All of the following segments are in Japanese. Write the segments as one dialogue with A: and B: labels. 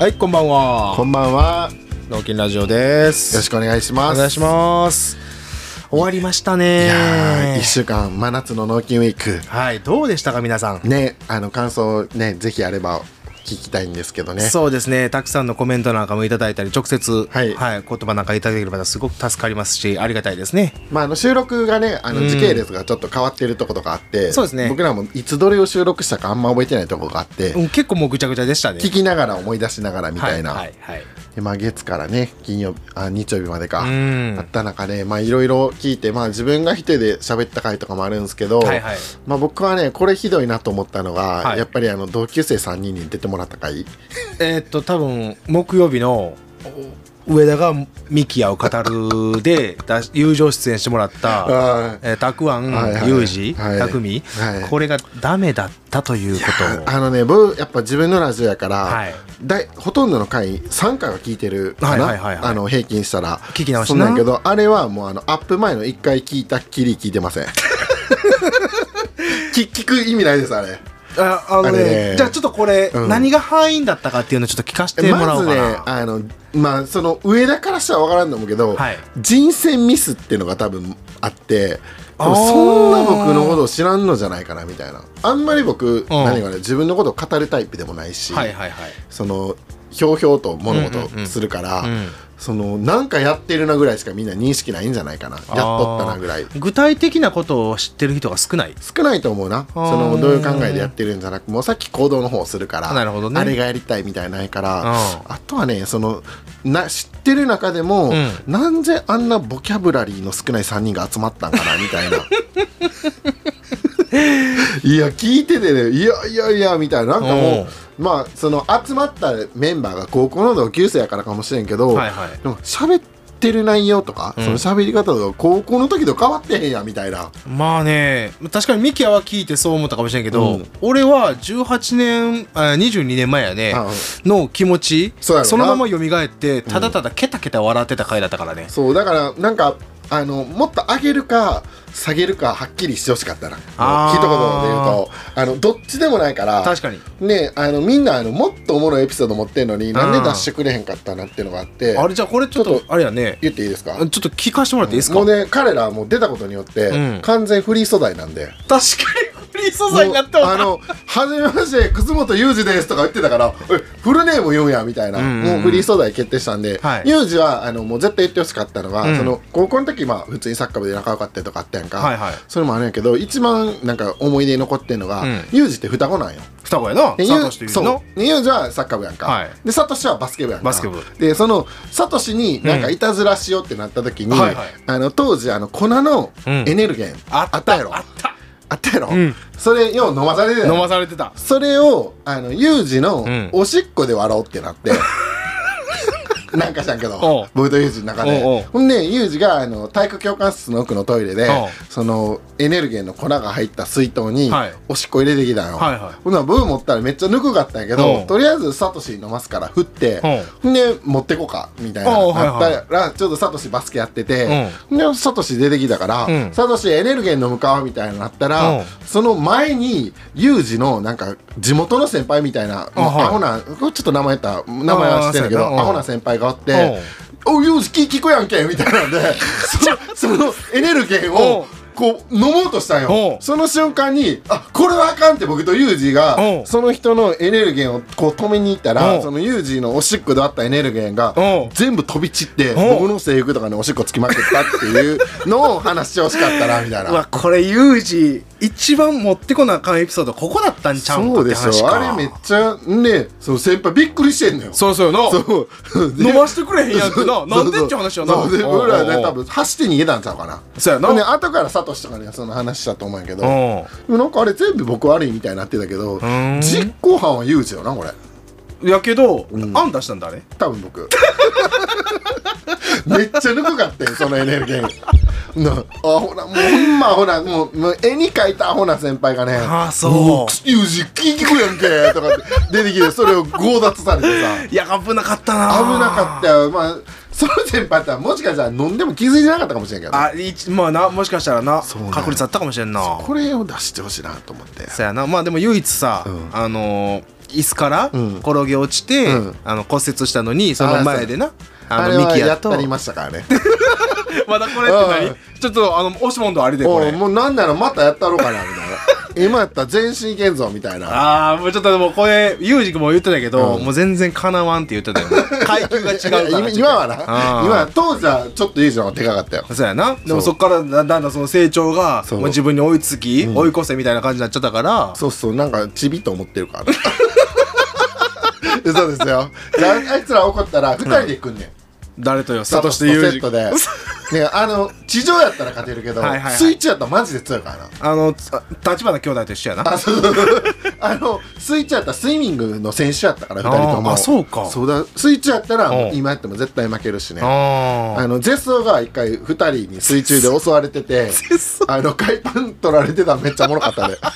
A: はい、こんばんは。
B: こんばんは。
A: 脳筋ラジオです。
B: よろしくお願いします。
A: お願いします。終わりました
B: いやー
A: ね
B: 一週間、真夏の納金ウィーク。
A: はい、どうでしたか、皆さん？
B: ね、あの、感想ね、ぜひあれば聞きたいんですけどね。
A: そうですね、たくさんのコメントなんかもいただいたり、直接、
B: は
A: はいい、言葉なんかいただければすごく助かりますし、ありがたいですね。
B: まあ、あの収録がね、あの時系列がちょっと変わってるとことかあって、
A: そうですね
B: 僕らもいつどれを収録したかあんま覚えてないとこがあって、
A: うん結構もうぐちゃぐちゃでしたね。
B: 聞きながら思い出しながらみたいな。
A: はい、はい、はい。
B: でまあ、月からね、金曜あ日曜日までか、
A: うん。
B: あった中で、まあ、いろいろ聞いて、まあ、自分が一人で喋った回とかもあるんですけど、
A: はいはい。
B: まあ、僕はね、これひどいなと思ったのが、
A: はい。
B: やっぱりあの同級生3人に出てもらった回。
A: えーっと、多分木曜日のお上田がミキヤを語るでだ友情出演してもらった、たくあん、
B: はいはい
A: ゆうじ、
B: はい。
A: たくみ、
B: はい。
A: これがダメだったということを。
B: あのね僕やっぱ自分のラジオやから、
A: はい。
B: だいほとんどの回3回は聞いてるかな、
A: はいはいはいはい。
B: あの平均したら。
A: 聞き直しな？
B: んやけどあれはもうあのアップ前の1回聞いたっきり聞いてません。聞聞く意味ないですあれ
A: ああのねじゃあちょっとこれ、
B: うん。
A: 何が敗因だったかっていうのをちょっと聞かせてもら
B: まずね
A: おうかな。
B: あのまあその上田からしたら分からんと思うけど、
A: はい。
B: 人選ミスっていうのが多分あってそんな僕のことを知らんのじゃないかなみたいな。あんまり僕、何かね自分のことを語るタイプでもないし、
A: はいはいはい。
B: そのひょうひょうと物事をするから、
A: うんうん。うん
B: そのなんかやってるなぐらいしかみんな認識ないんじゃないかな。やっとったなぐらい。
A: 具体的なことを知ってる人が少ない。
B: 少ないと思うな。そのどういう考えでやってるんじゃなくもうさっき行動の方をするから
A: なるほどね。
B: あれがやりたいみたいなないから
A: うん
B: あとはねそのな知ってる中でも、
A: うん。
B: なんであんなボキャブラリーの少ない3人が集まったんかなみたいな。いや聞いててねいやいやいやみたいな。なんかもうまあその集まったメンバーが高校の同級生やからかもしれんけど、
A: はいはい。
B: でも喋ってる内容とか、
A: うん。
B: その喋り方とか高校の時と変わってへんやみたいな。
A: まあね確かにミキヤは聞いてそう思ったかもしれんけど、
B: うん。
A: 俺は18年あ22年前やね
B: あ
A: の気持ち
B: そ
A: のまま蘇ってただただケタケタ笑ってた回だったからね、
B: そうだからなんかあのもっと上げるか下げるかはっきりしてほしかったな。一言で言うと。あのどっちでもないから。
A: 確かに。
B: ねあのみんなあのもっとおもろいエピソード持ってんのになんで出してくれへんかったなっていうのがあって。
A: あれじゃあこれちょっとあれやね。
B: 言っていいですか？
A: ちょっと聞かせてもらっていいですか、
B: もうね彼らはもう出たことによって、
A: うん。
B: 完全フリー素材なんで。
A: 確かに。フリー素材になって
B: あの「はじめまして楠本裕二です」とか言ってたから「えフルネーム言うんや」みたいな、
A: うんうんうん。
B: もうフリー素材決定したんで、
A: はい。
B: 裕二はあのもう絶対言ってほしかったのが、
A: うん。
B: その高校の時まあ普通にサッカー部で仲良かったりとかあったやんか、
A: はいはい。
B: それもあるんやけど一番なんか思い出に残ってんのが、
A: うん。
B: 裕二って双子なんよ。
A: 双子やな。
B: で
A: サト
B: そう。
A: の
B: でユージはサッカー部やんか、
A: はい。
B: でサトシはバスケ部やんか。
A: バスケ部。
B: でそのサトシになんかいたずらしようってなった時に、
A: はいはい。
B: あの当時あの粉の
A: うん。
B: エネルゲン、
A: あ
B: あったやろ。
A: あった
B: あったやろ、
A: うん。
B: それよう飲まされてた
A: 飲まされてた。
B: それをあのユージの
A: うん。
B: おしっこで割ろうってなって、なんかしらんけど僕とユージの中で。ほんでユージがあの体育教官室の奥のトイレでそのエネルゲンの粉が入った水筒に
A: はい。
B: おしっこ入れてきたんよ、
A: はいはい。
B: ほんならブー持ったらめっちゃぬくかったんやけどとりあえずサトシに飲ますから振ってほんで持ってこかみたいな。
A: おうはい
B: な
A: はい。
B: ったらちょっとサトシバスケやっててほんでサトシ出てきたから
A: うん。
B: サトシエネルゲン飲むかみたいになったらその前にユージのなんか地元の先輩みたいなアホなちょっと名前言ったら名前は知ってるけどアホな先輩がおって「おユージ聞聞くやんけ」みたいなんでそ そのエネルゲンをこう飲もうとしたよ。
A: う
B: その瞬間にあこれはあかんって僕とユージがその人のエネルゲンをこう止めに行ったらそのユージのおしっこであったエネルゲンが全部飛び散って僕の制服とかにおしっこつきまくったっていうのを話してほしかったなみたいうな
A: わこれユージ一番持ってこなあかんエピソードここだったんちゃうんかって
B: そうでし
A: 話か
B: ょ。あれめっちゃねその先輩びっくりしてんのよ。
A: そうそう。よな
B: そう。
A: 飲ましてくれへんやんってな なんでっちゅう話やな。
B: そう。で俺らね多分走って逃げたんちゃうかな。
A: そうやな。
B: ほんで後からサトシとかにはその話したと思うんやけど。なんかあれ全部僕悪いみたいになってたけど
A: ん。
B: 実行犯はユージよなこれ
A: やけど、
B: ん。
A: 案出したんだね
B: 多分僕。めっちゃぬくかってんそのエネルギー。なアホなもうほんまアホなもうもう絵に描いたアホな先輩がね
A: ああそう。
B: もユージ聞くやんけとかって出てきてそれを強奪されてさ。
A: いや危なかったな。
B: 危なかったよ。まあその先輩ってもしかしたら飲んでも気づいてなかったかもしれんけど
A: あいちまあなもしかしたらな
B: そうなんや。
A: 確率あったかもしれんな。
B: これを出してほしいなと思って。
A: そやな。まあでも唯一さ、
B: うん。
A: あのー椅子から
B: うん。
A: 転げ落ちて、
B: うん。
A: あの骨折したのにその前でなあのミキヤと。
B: やりましたからね。
A: まだこれって何？ちょっとあの押し問答ありでこれ。
B: もうなんならまたやったろうかなみたいな。今やったら全身現像みたいな。
A: ああもうちょっとでもこれユージ君も言ってたけど、
B: うん。
A: もう全然かなわんって言ってたよ 階級が違うから。
B: 今今はな。今は当時はちょっとユージの方がでかかったよ。
A: そうやな。でもそっからだんだんその成長がもう自分に追いつき、
B: うん。
A: 追い越せみたいな感じになっちゃったから。
B: そうそうなんかちびっと思ってるから そうですよ。でああいつら怒ったら二人で来んねん
A: 誰とよ？
B: サトシ
A: とユージ
B: とセットで。ねあの地上やったら勝てるけど
A: はいはいはい。
B: 水中やったらマジで強いからな。
A: あの立花兄弟と一緒やな。
B: あそうそうそう。あの水中やったらスイミングの選手やったから二人とも。
A: あーあそうか。
B: そうだ。水中やったら
A: うん。
B: 今やっても絶対負けるしね。
A: あ
B: あのゼスオが一回二人に水中で襲われててあの海パン取られてたのめっちゃおもろかったねえ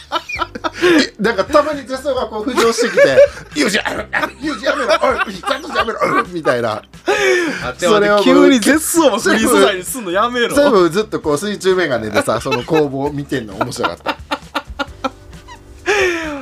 B: なんかたまにゼスオがこう浮上してきて「ユージやめろユージやめろおいちゃんとやめろおい」みたいな
A: あ
B: それを
A: 急に絶相もフリー素材にすんのやめろ。
B: 全部ずっとこう水中眼鏡でさその攻防を見てんの面白かった。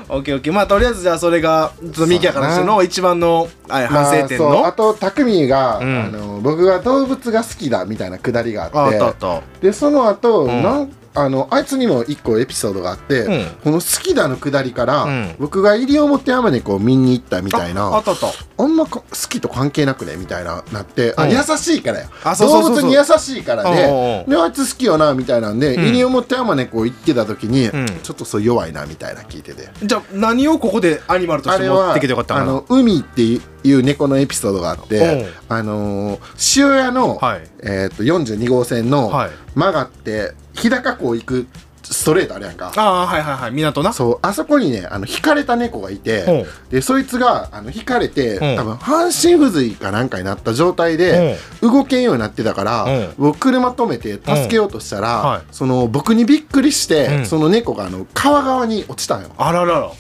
A: オッケーオッケー。まあとりあえずじゃあそれがちょっとミキヤからしての一番のはい反省点の、
B: まあと匠が、
A: うん。
B: あの僕が動物が好きだみたいなくだりが
A: あ
B: って。でその後、
A: ん。
B: なんあのあいつにも一個エピソードがあって、
A: うん。
B: この好きだのくだりから、
A: うん。
B: 僕が西表山猫を見に行ったみたいな
A: ったあった。
B: あんまか好きと関係なくねみたいななって、あ
A: うん。
B: 優しいからよ
A: あそうそうそうそう。
B: 動物に優しいからでであいつ好きよなみたいなんで、
A: うん。
B: 西表山猫行ってた時に、
A: ん。
B: ちょっとそう弱いなみたいな聞いてて。
A: じゃあ何をここでアニマルとして持ってきてよかったかな
B: あの海っていう猫のエピソードがあって、あのー塩屋の、
A: はい。
B: えー、と42号線の
A: はい。
B: 曲がって日高港行くストレートあるやんか。
A: ああはいはいはい。港な。
B: そうあそこにねあの引かれた猫がいてでそいつがあの引かれて
A: う。ん
B: 多分半身不随かなんかになった状態で動けんようになってたから
A: う。ん
B: 僕車止めて助けようとした
A: うん。はい。
B: らその僕にびっくりして
A: うん。
B: その猫があの川側に落ちたんよ。
A: あららら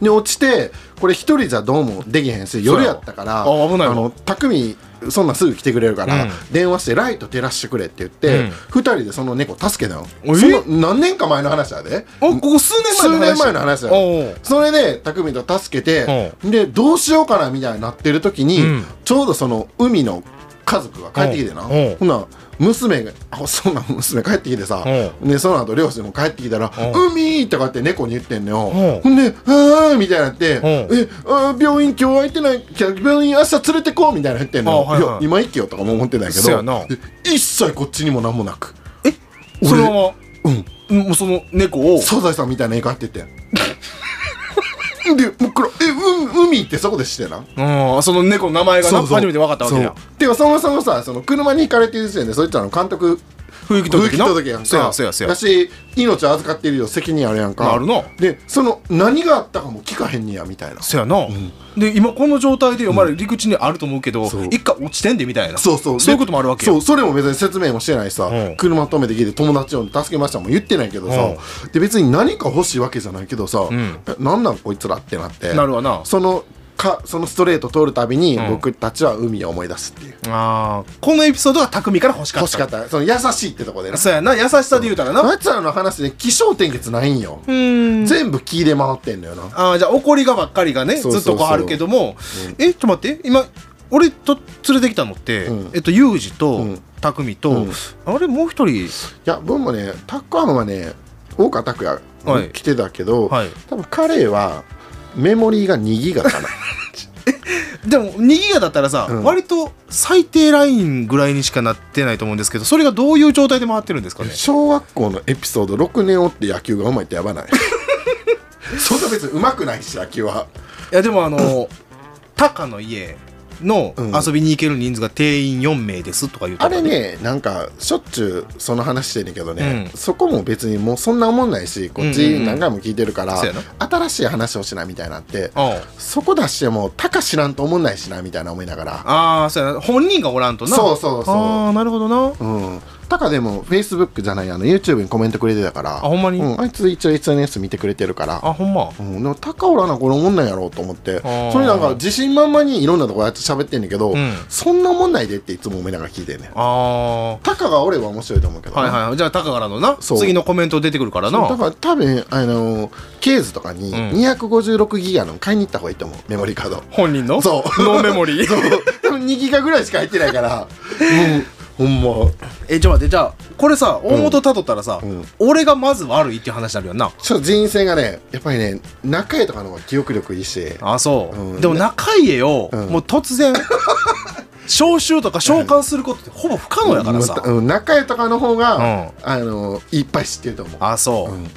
B: で落ちてこれ一人じゃどうもできへんし夜やったから
A: あ危ないわ。
B: の匠そんなんすぐ来てくれるから、
A: うん。
B: 電話してライト照らしてくれって言って、
A: うん。
B: 二人でその猫助けたの。
A: え？
B: その何年か前の話やで。
A: おここ数年前の話
B: 数年前の話だよ
A: おう
B: それで匠と助けてでどうしようかなみたいになってる時に、
A: うん。
B: ちょうどその海の家族が帰ってきてな。ほな娘があそんな娘帰ってきてさでその後両親も帰ってきたら「
A: う
B: 海!」とかって猫に言ってんのよ。
A: うん。
B: ほんで「あー」みたいになって
A: ん「
B: えあー病院今日空いてない病院明日連れてこう」みたいな言ってんの
A: はいはい。
B: 今行けよとかも思ってないけど一切こっちにも何もなく。
A: え？そのまま
B: うん。
A: もうその猫を
B: サザエさんみたいな絵描ってて でもうこれ「えう海」ってそこでしてな
A: うんその猫の名前がな初めて分かったわけや
B: そう。でもそもそもさその車にひかれてる時点でそいつらの監督
A: 不意気
B: 不意気
A: な
B: 届けやんか。
A: そうやそうやそうや
B: だし命預かってるよ責任あるやんか。
A: あるな
B: でその何があったかも聞かへんねやみたいな。
A: そうやな、で今この状態でお前ら陸地にあると思うけど、
B: そう。
A: 一回落ちてんでみたいな。
B: そうそう。
A: そういうこともあるわけよ
B: そうそれも別に説明もしてないしさ、
A: うん。
B: 車止めてきて友達を助けましたも言ってないけどさ、で別に何か欲しいわけじゃないけどさ、
A: ん。
B: えなんなんこいつらってなって。
A: なるわな。
B: そのかそのストレート通るたびに、
A: ん。
B: 僕たちは海を思い出すっていう。
A: あー。このエピソードは匠から欲しかった。
B: 欲しかった。その優しいってとこでな
A: そうやな優しさで言うたらな。
B: つらの話で起承転結ないんよ、
A: うん。
B: 全部気で回ってんのよな。
A: あーじゃあ怒りがばっかりがねずっとこうあるけども、えちょっと待って。今俺と連れてきたのって、
B: うん。
A: えっとユージと、
B: うん。
A: 匠と、
B: うん。
A: あれもう一人？
B: いや僕もねタッカーマンはね大川拓也
A: はい。
B: 来てたけど、
A: はい。
B: 多分彼はメモリーが2ギガかな。
A: でも2ギガだったらさ、
B: うん。
A: 割と最低ラインぐらいにしかなってないと思うんですけどそれがどういう状態で回ってるんですかね？
B: 小学校のエピソード6年おって野球がうまいってやばない。そんな別にうまくないし野球は。い
A: やでもあのタカの家の
B: うん。
A: 遊びに行ける人数が定員4名ですとか言うてた
B: あれねなんかしょっちゅうその話してんねんけどね、
A: うん。
B: そこも別にもうそんな思んないしこっち
A: うんうんうん。
B: 何回も聞いてるから、
A: そうやな。
B: 新しい話をしなみたいなって
A: あ
B: そこ出してもたか知らんと思んないしなみたいな思いながら。
A: あーそうやな。本人がおらんとな。
B: そうそうそう。
A: ああなるほどな。
B: うん、タカでも Facebook じゃないあの YouTube にコメントくれてたから。
A: あほんまに？
B: うん、あいつ一応 SNS 見てくれてるから。
A: あほんま？
B: うん、でもタカおらなこれ思んないやろうと思って。
A: ー。
B: それなんか自信満々にいろんなとこやって喋ってんねんけど、
A: うん。
B: そんなもんないでっていつも思いながら聞いてんねん。
A: あ
B: タカがおれば面白いと思うけどな。
A: あはいはい。じゃあタカからのな？
B: そう。
A: 次のコメント出てくるからな？
B: だから多分あのケーズとかに
A: うん。
B: 256ギガの買いに行った方がいいと思う。メモリーカード。
A: 本人の？
B: そう。
A: ノーメモリー。
B: そう。多分2ギガぐらいしか入ってないから。も うほんま。
A: えちょっと待ってじゃあこれさ大元たどったらさ、
B: うん。
A: 俺がまず悪いっていう話になるよな。
B: ちょっと人生がねやっぱりね中江とかの方が記憶力いいし。
A: あそう、
B: うん。
A: でも中家を、
B: うん。
A: もう突然 招集とか召喚することってほぼ不可能やからさ、
B: うん、中江とかの方が、
A: うん。
B: あのいっぱい知ってると思う。
A: あそう、
B: うん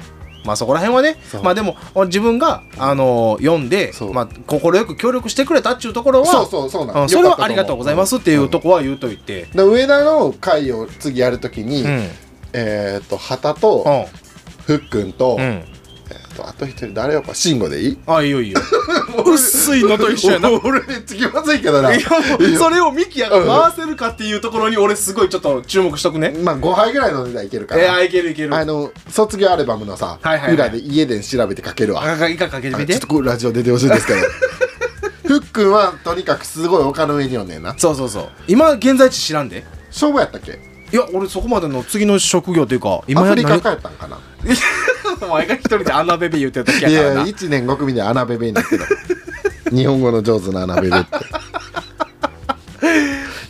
A: まあそこら辺はね。まあでも自分が、あのー読んで
B: そう。
A: まあ快く協力してくれたっていうところは
B: そうそうそうな
A: それはありがとうございますっていうとこは言うといて。
B: で上田の回を次やるときに、
A: うん。
B: えっ、と畑と、ふっくんと,、とあと一人誰よか慎吾でいい？
A: あいいよいいよ。薄いのと一緒やな。
B: 俺めっちゃ気まずいけどな。い
A: やそれをミキヤが回せるかっていうところに俺すごいちょっと注目しとくね。
B: まあ5杯ぐらいの値段いけるか
A: い
B: ら、
A: やいけるいける。
B: あの卒業アルバムのさ、
A: はいはいはい。
B: 裏で家で調べて書けるわ
A: あいかかけてみて
B: あちょっとこれラジオ出てほしいんですけどふっくんはとにかくすごい丘の上におんねんな
A: そうそうそう今現在地知らんで
B: 勝負やったっけ
A: いや俺そこまでの次の職業というか今
B: アフリカ
A: 何
B: 帰ったんかな
A: お前が一人でアナベベ言ってる時や
B: い
A: からな。
B: や1年5組でアナベベになってる。日本語の上手なアナベベって。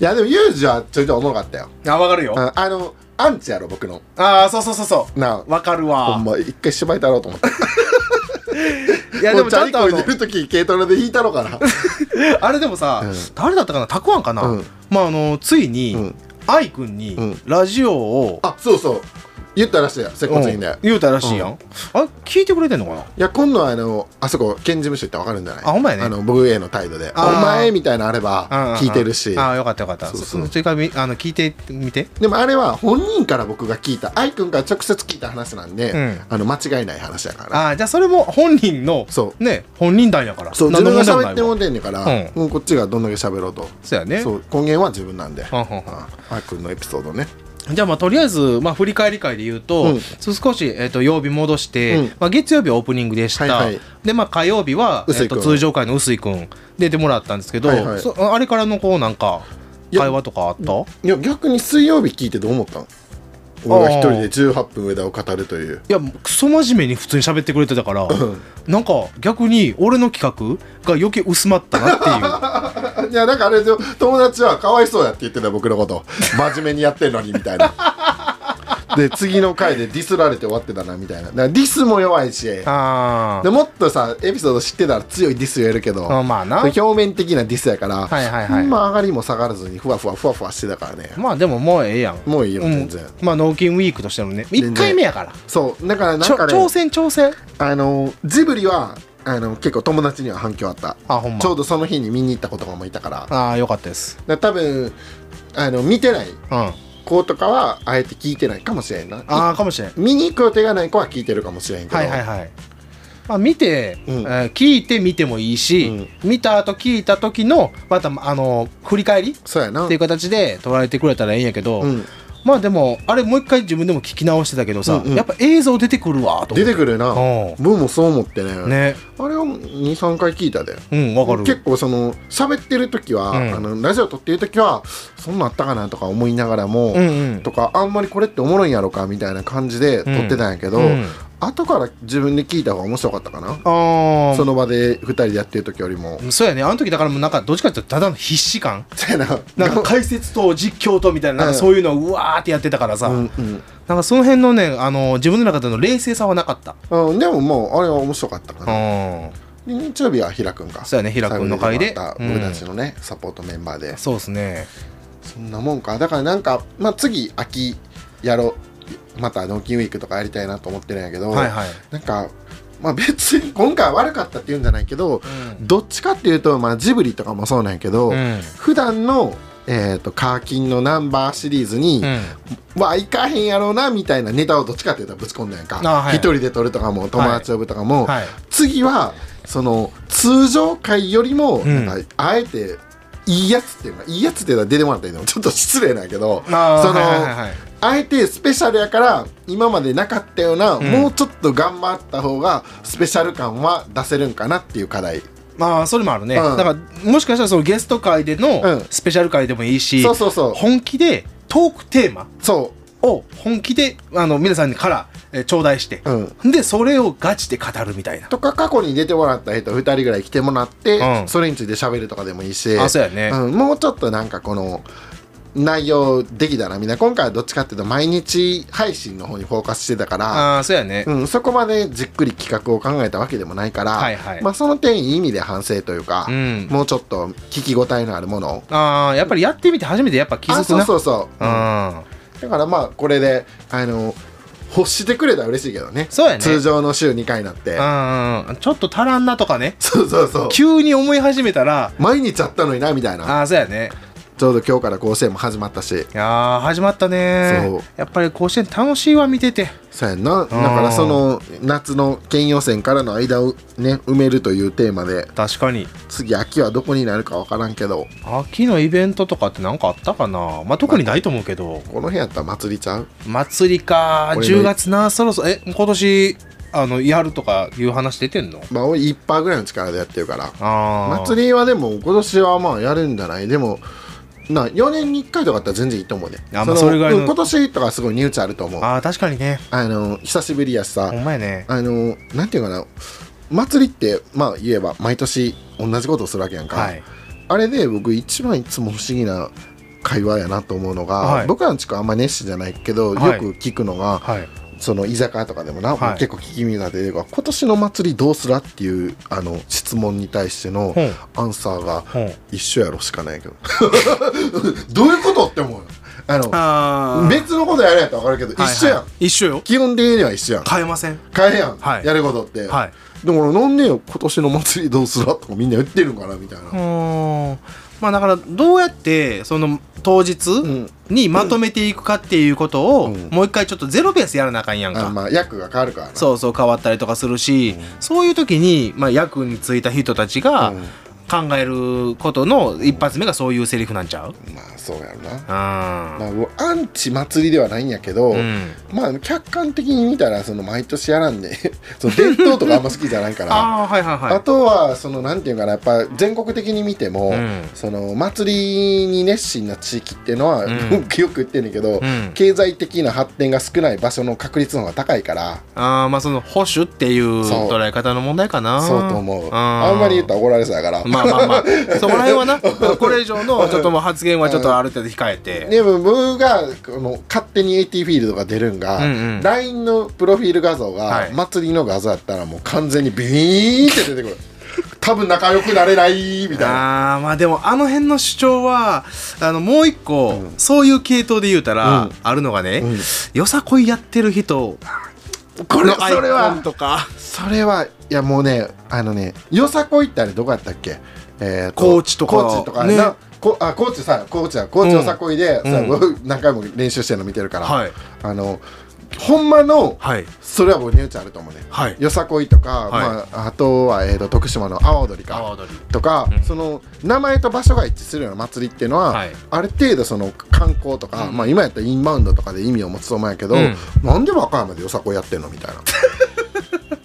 B: いやでもユージはちょいちょいおもろかったよ。
A: あわかるよ。
B: ああのアンチやろ僕の。
A: ああそうそうそうそう。
B: なあ。
A: わかる
B: ほ
A: わ
B: んま一回芝居だろうと思って
A: いやでもちゃんとあの
B: る時軽トラで引いたろかな
A: あれでもさ、
B: うん。
A: 誰だったかな？たくあんかな、
B: うん。
A: まああのついに、
B: うん。
A: 愛くんに
B: うん。
A: ラジオを、
B: あそうそう言ったらしいよ接骨院で、い
A: うん。言うたらしいやん、
B: うん。
A: あ聞いてくれてんのかな？
B: や今度はあのあそこ県事務所行ったら分かるんじゃない？
A: あほんまやね。
B: あの僕への態度で「お
A: あー。
B: 前」みたいなのあれば聞いてるし。
A: ああよかったよかった。
B: そうそう
A: その追加みあの聞いてみて
B: でもあれは本人から僕が聞いた愛くんから直接聞いた話なんで、
A: うん
B: あの間違いない話やから
A: ああじゃあそれも本人の
B: そう
A: ね本人談やから
B: そう自
A: 何の
B: 分が喋っても
A: 問題もないわ
B: んねんから、
A: うん
B: もうこっちがどんだけ喋ろうと、
A: そうやね
B: そう根源は自分なんで、
A: はんはんはん
B: あ愛くんのエピソードね
A: じゃあまあとりあえず、まあ、振り返り会で言うと、
B: うん。
A: 少し、えー、と曜日戻して、
B: うん。
A: まあ、月曜日はオープニングでした、
B: はいはい。
A: で、まあ、火曜日は、えー、と通常会の臼井君出てもらったんですけど、
B: はいはい。
A: そあれからのこうなんか会話とかあった？
B: いや逆に水曜日聞いてどう思ったの？俺が一人で18分上田を語るという。
A: いやクソ真面目に普通に喋ってくれてたからなんか逆に俺の企画が余計薄まったなっていう。
B: いやなんかあれですよ。友達はかわいそうやって言ってた僕のこと。真面目にやってんのにみたいなで次の回でディスられて終わってたなみたいな。だからディスも弱いし。
A: あ
B: でもっとさエピソード知ってたら強いディス言えるけど
A: あまあな。
B: 表面的なディスやから、
A: はいはいはい。
B: まあ上がりも下がらずにふわふわふわふわしてたからね。
A: まあでももうええやん。
B: もういいよ
A: うん。
B: 全然、
A: まあ納金ウィークとしてのね
B: 全然。
A: 1回目やから。
B: そうだからな
A: ちょ
B: んかね
A: 挑戦挑戦。
B: あのジブリはあの結構友達には反響あった。
A: あほんま。
B: ちょうどその日に見に行った子とかもいたから。だか
A: ああよかったです。
B: ら多分あの見てない
A: うん
B: 子とかはあえて聞いてないかもしれんな。
A: ああかもしれん。
B: 見に行く予定がない子は聞いてるかもしれんけど、
A: はいはいはい。まあ見て、
B: うん。
A: えー聞いて見てもいいし、見た後聞いた時のまたあの振り返りっ
B: そうやな。
A: ていう形で捉えてくれたらいいんやけど、
B: うん、
A: まあでもあれもう一回自分でも聞き直してたけどさ、
B: うんうん。
A: やっぱ映像出てくるわと
B: 出てくるな。
A: うん。
B: 僕もそう思ってね。
A: ね。
B: あれは23回聞いたで。
A: うんわかる。
B: 結構その喋ってる時は、
A: うん。
B: あのラジオ撮ってる時はそんなんあったかなとか思いながらも、
A: うんうん。
B: とかあんまりこれっておもろいんやろかみたいな感じで撮ってたんやけど、
A: うん
B: 後から自分で聞いた方が面白かったかな、
A: ああ
B: その場で2人でやってる時よりも、
A: そうやね。あの時だからもうなんかどっちかっていうとただの必死感。
B: そうやな。
A: なんか解説と実況とみたいななんかそういうのをうわーってやってたからさ、
B: うんうん。
A: なんかその辺のねあの自分の中での冷静さはなかった。
B: うん、でももうあれは面白かったか
A: う
B: な、日曜日は平くんか。
A: そうやね平君の回で。
B: 僕たちのね、サポートメンバーで。
A: そうですね。
B: そんなもんか。だからなんか、まあ、次秋やろうまた納金ウィークとかやりたいなと思ってるんやけど、
A: はいはい。
B: なんかまあ別に今回は悪かったっていうんじゃないけど、
A: うん。
B: どっちかっていうと、まあ、ジブリとかもそうなんやけど、
A: うん。
B: 普段のえー、とカーキンのナンバーシリーズに、
A: うん。
B: まあいかへんやろうなみたいなネタをどっちかっていうとぶち込んだやんか。一、
A: あはい。
B: 人で撮るとかも友達呼ぶとかも、
A: はい。
B: 次はその通常回よりも、
A: うん。
B: なんかあえていいやつっていうかいいやつっていうのは出てもらったけどちょっと失礼なんやけどその、
A: はいはいはい
B: あえてスペシャルやから今までなかったような、
A: ん。
B: もうちょっと頑張った方がスペシャル感は出せるんかなっていう課題。
A: まあそれもあるね、
B: うん。
A: だからもしかしたらそのゲスト会での
B: うん。
A: スペシャル会でもいいし、
B: そうそうそう。
A: 本気でトークテーマ
B: そう。
A: を本気であの皆さんにから、えー頂戴して、
B: うん。
A: でそれをガチで語るみたいな。
B: とか過去に出てもらった人2人ぐらい来てもらって、
A: うん。
B: それについて喋るとかでもいいし。
A: あそうやね、
B: うん、もうちょっとなんかこの内容できたらみんな今回はどっちかっていうと毎日配信の方にフォーカスしてたから、
A: ああそうやね、
B: うん、そこまでじっくり企画を考えたわけでもないから、
A: はいはい。
B: まあ、その点いい意味で反省というか、
A: うん。
B: もうちょっと聞き応えのあるものを。
A: ああやっぱりやってみて初めてやっぱ気づ
B: あそう
A: くな
B: そうそう、
A: うん。
B: だからまあこれであの欲してくれたら嬉しいけどね。
A: そうやね。
B: 通常の週2回になって、
A: うんうんちょっと足らんなとかね。
B: そうそうそう。
A: 急に思い始めたら。
B: 毎日あったのになみたいな。
A: ああそうやね
B: ちょうど今日から甲子園も始まったし。
A: いやー始まったね。
B: そう。
A: やっぱり甲子園楽しいわ見てて。
B: そうやんな。だからその夏の県予選からの間をね埋めるというテーマで。
A: 確かに。
B: 次秋はどこになるか分からんけど。
A: 秋のイベントとかって何かあったかな？まあ特にないと思うけど。
B: この辺やったら祭りちゃう？
A: 祭りか。
B: 俺の
A: 10月なそろそろ。え今年あのやるとかいう話出てんの？
B: まあ俺1%ぐらいの力でやってるから。
A: ああ
B: 祭りはでも今年はまあやるんじゃない？でもな4年に1回とかあったら全然いいと思うね。
A: あまあ
B: の
A: それぐらいの
B: うん今年とかすごいニューチあると思う。あ
A: 確かにね。
B: の久しぶりやしさ。
A: ほんまやね。
B: あのなんていうかな。祭りってまあ言えば毎年同じことをするわけやんか、
A: はい。
B: あれで僕一番いつも不思議な会話やなと思うのが、
A: はい。
B: 僕らの地区はあんま熱心じゃないけど、
A: はい。
B: よく聞くのが
A: はい
B: その居酒屋とかでもな、
A: はい。
B: 結構聞き耳が出てるが今年の祭りどうすらっていうあの質問に対してのアンサーが一緒やろしかないけど。どういうことって思うよ。あの
A: あ
B: 別のことやるやったら分かるけど、一緒やん、
A: 一緒よ。
B: 基本的には一緒やん。
A: 変えません？
B: 変えやん、
A: はい。
B: やることって、
A: はい。
B: だからなんでよ。今年の祭りどうすらとかみんな言ってるんかなみたいな、
A: うーんまあだからどうやってその当日
B: ん。
A: にまとめていくかっていうことを、
B: うん。
A: もう一回ちょっとゼロベースやらなあかんやんか、
B: あまあ役が変わるからな。
A: そうそう変わったりとかするし、そういう時に、まあ、役についた人たちが
B: うん
A: 考えることの一発目がそういうセリフなんちゃう？
B: まあそうやろな。
A: あ
B: まあ、アンチ祭りではないんやけど、
A: うん。
B: まあ客観的に見たらその毎年やらんで その伝統とかあんま好きじゃないから。
A: あーはいはいはい。
B: あとはそのなんていうかなやっぱ全国的に見ても、
A: うん。
B: その祭りに熱心な地域っていうのは、
A: ん。
B: よく言ってんねんけど、
A: うん。
B: 経済的な発展が少ない場所の確率の方が高いから。
A: あーまあその保守っていう捉え方の問題かな。
B: そうと思う。
A: あ
B: んまり言ったら怒られそうやから、
A: まあまあまあ。そこら辺はなこれ以上のちょっともう発言はちょっとある程度控えて。
B: でも僕がこの勝手に AT フィールドが出るんが、
A: うんうん。
B: LINE のプロフィール画像が
A: はい。
B: 祭りの画像やったらもう完全にビーンって出てくる。多分仲良くなれないみたいな。
A: あーまあでもあの辺の主張はあのもう一個、そういう系統で言うたら、
B: うん。
A: あるのがね、
B: うん。
A: よさこいやってる人
B: これそれは。
A: ンとか。
B: それはいやもうねあのねよさこいってあれどこやったっけ？えー
A: 高知とか。
B: 高知とか
A: ね
B: な。こあ高知さ高知は高知よさこいで、
A: うん。
B: 何回も練習してるの見てるから、
A: はい。
B: あのほんまの
A: はい。
B: それは僕ニューチャーあると思うね、
A: はい。
B: よさこいとか、
A: はい。
B: まあ、あとは、えー、と徳島の阿波踊りか。
A: 踊り。
B: とか、
A: うん。
B: その名前と場所が一致するような祭りっていうのは、
A: はい。
B: ある程度その観光とか、
A: うん。
B: まあ、今やったらインバウンドとかで意味を持つと思うんやけど、
A: うん。
B: なんで和歌山でよさこいやってんのみたいな。